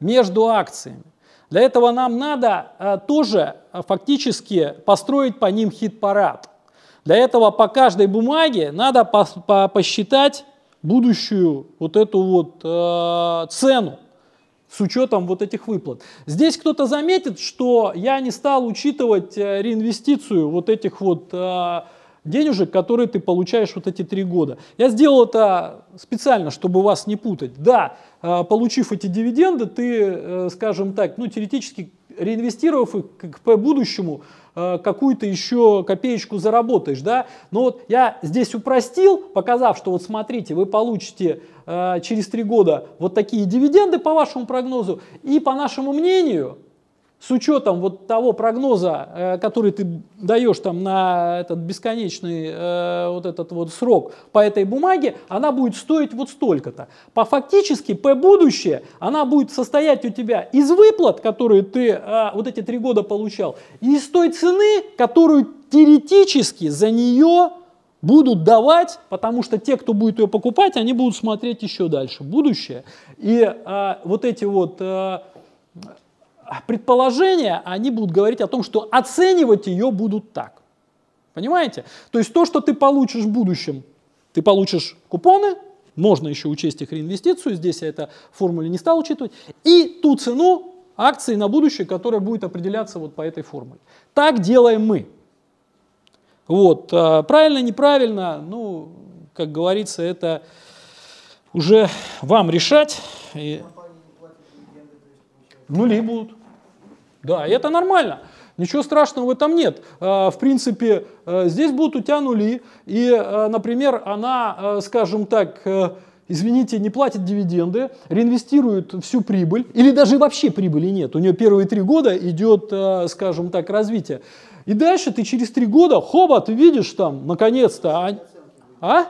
[SPEAKER 1] между акциями. Для этого нам надо а, тоже а, фактически построить по ним хит-парад. Для этого по каждой бумаге надо посчитать будущую вот эту вот цену с учетом вот этих выплат. Здесь кто-то заметит, что я не стал учитывать э, реинвестицию вот этих вот э, денежек, которые ты получаешь вот эти три года. Я сделал это специально, чтобы вас не путать. Да, э, получив эти дивиденды, ты, скажем так, ну теоретически реинвестировав их к будущему, Э, какую-то еще копеечку заработаешь, да. Но вот я здесь упростил, показав, что вот смотрите, вы получите э, через три года вот такие дивиденды по вашему прогнозу, и по нашему мнению, с учетом вот того прогноза, э, который ты даешь там на этот бесконечный э, вот этот вот срок по этой бумаге, она будет стоить вот столько-то. По фактически, по будущее, она будет состоять у тебя из выплат, которые ты э, вот эти три года получал, и из той цены, которую теоретически за нее будут давать, потому что те, кто будет ее покупать, они будут смотреть еще дальше, будущее. И э, вот эти вот э, предположения, они будут говорить о том, что оценивать ее будут так. Понимаете? То есть то, что ты получишь в будущем, ты получишь купоны, можно еще учесть их реинвестицию, здесь я это в формуле не стал учитывать, и ту цену акций на будущее, которая будет определяться вот по этой формуле. Так делаем мы. Вот, а, правильно, неправильно, ну, как говорится, это уже вам решать. И... Нули будут. Да, это нормально. Ничего страшного в этом нет. А, в принципе, э, здесь будут у тебя нули. И, э, например, она, э, скажем так, извините, не платит дивиденды, реинвестирует всю прибыль, или даже вообще прибыли нет. У нее первые три года идет, скажем так, развитие. И дальше ты через три года, хоба, ты видишь там, наконец-то, а? а?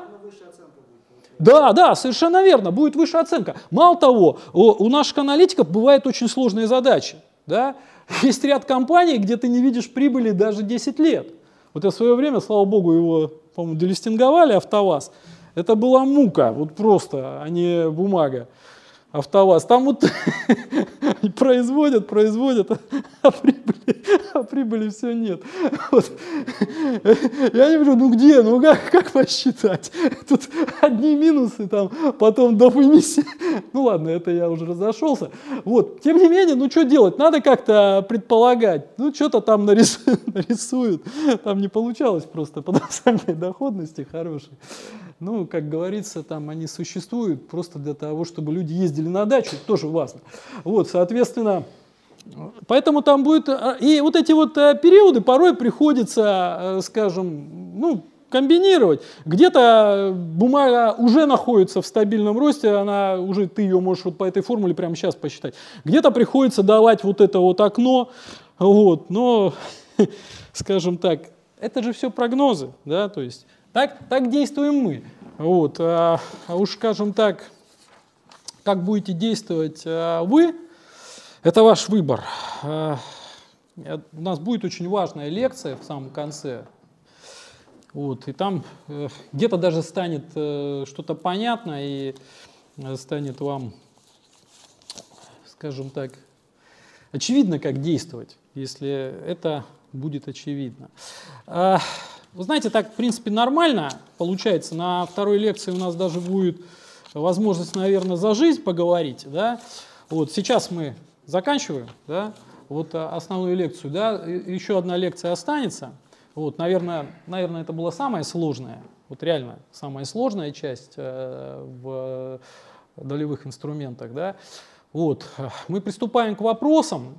[SPEAKER 1] Да, да, совершенно верно, будет выше оценка. Мало того, у наших аналитиков бывают очень сложные задачи. Да? Есть ряд компаний, где ты не видишь прибыли даже 10 лет. Вот я в свое время, слава богу, его, по-моему, делистинговали, АвтоВАЗ. Это была мука, вот просто, а не бумага. АвтоВАЗ. Там вот производят, производят, а прибыли, а прибыли все нет. Вот. Я не понимаю, ну где, ну как, как посчитать? Тут одни минусы, там, потом доп. Ну ладно, это я уже разошелся. Вот. Тем не менее, ну что делать? Надо как-то предполагать. Ну что-то там нарисуют. Там не получалось просто по доходности хорошей. Ну, как говорится, там они существуют просто для того, чтобы люди ездили на дачу, тоже важно. Вот, соответственно, поэтому там будет... а, И вот эти вот э, периоды порой приходится, э, скажем, ну, комбинировать. Где-то бумага уже находится в стабильном росте, она уже ты ее можешь вот по этой формуле прямо сейчас посчитать. Где-то приходится давать вот это вот окно, вот, но, скажем так, это же все прогнозы, да, то есть так, так действуем мы. Вот, а, а уж, скажем так, как будете действовать а, вы, это ваш выбор. А, я- у нас будет очень важная лекция в самом конце. Вот, и там э, где-то даже станет э, что-то понятно и э, станет вам, скажем так, очевидно, как действовать, если это будет очевидно. Вы знаете, так, в принципе, нормально получается. На второй лекции у нас даже будет возможность, наверное, за жизнь поговорить. Да? Вот сейчас мы заканчиваем да? вот а, основную лекцию. Да? Еще одна лекция останется. Вот, наверное, наверное, это была самая сложная, вот реально самая сложная часть э, в долевых инструментах. Да? Вот. Мы приступаем к вопросам.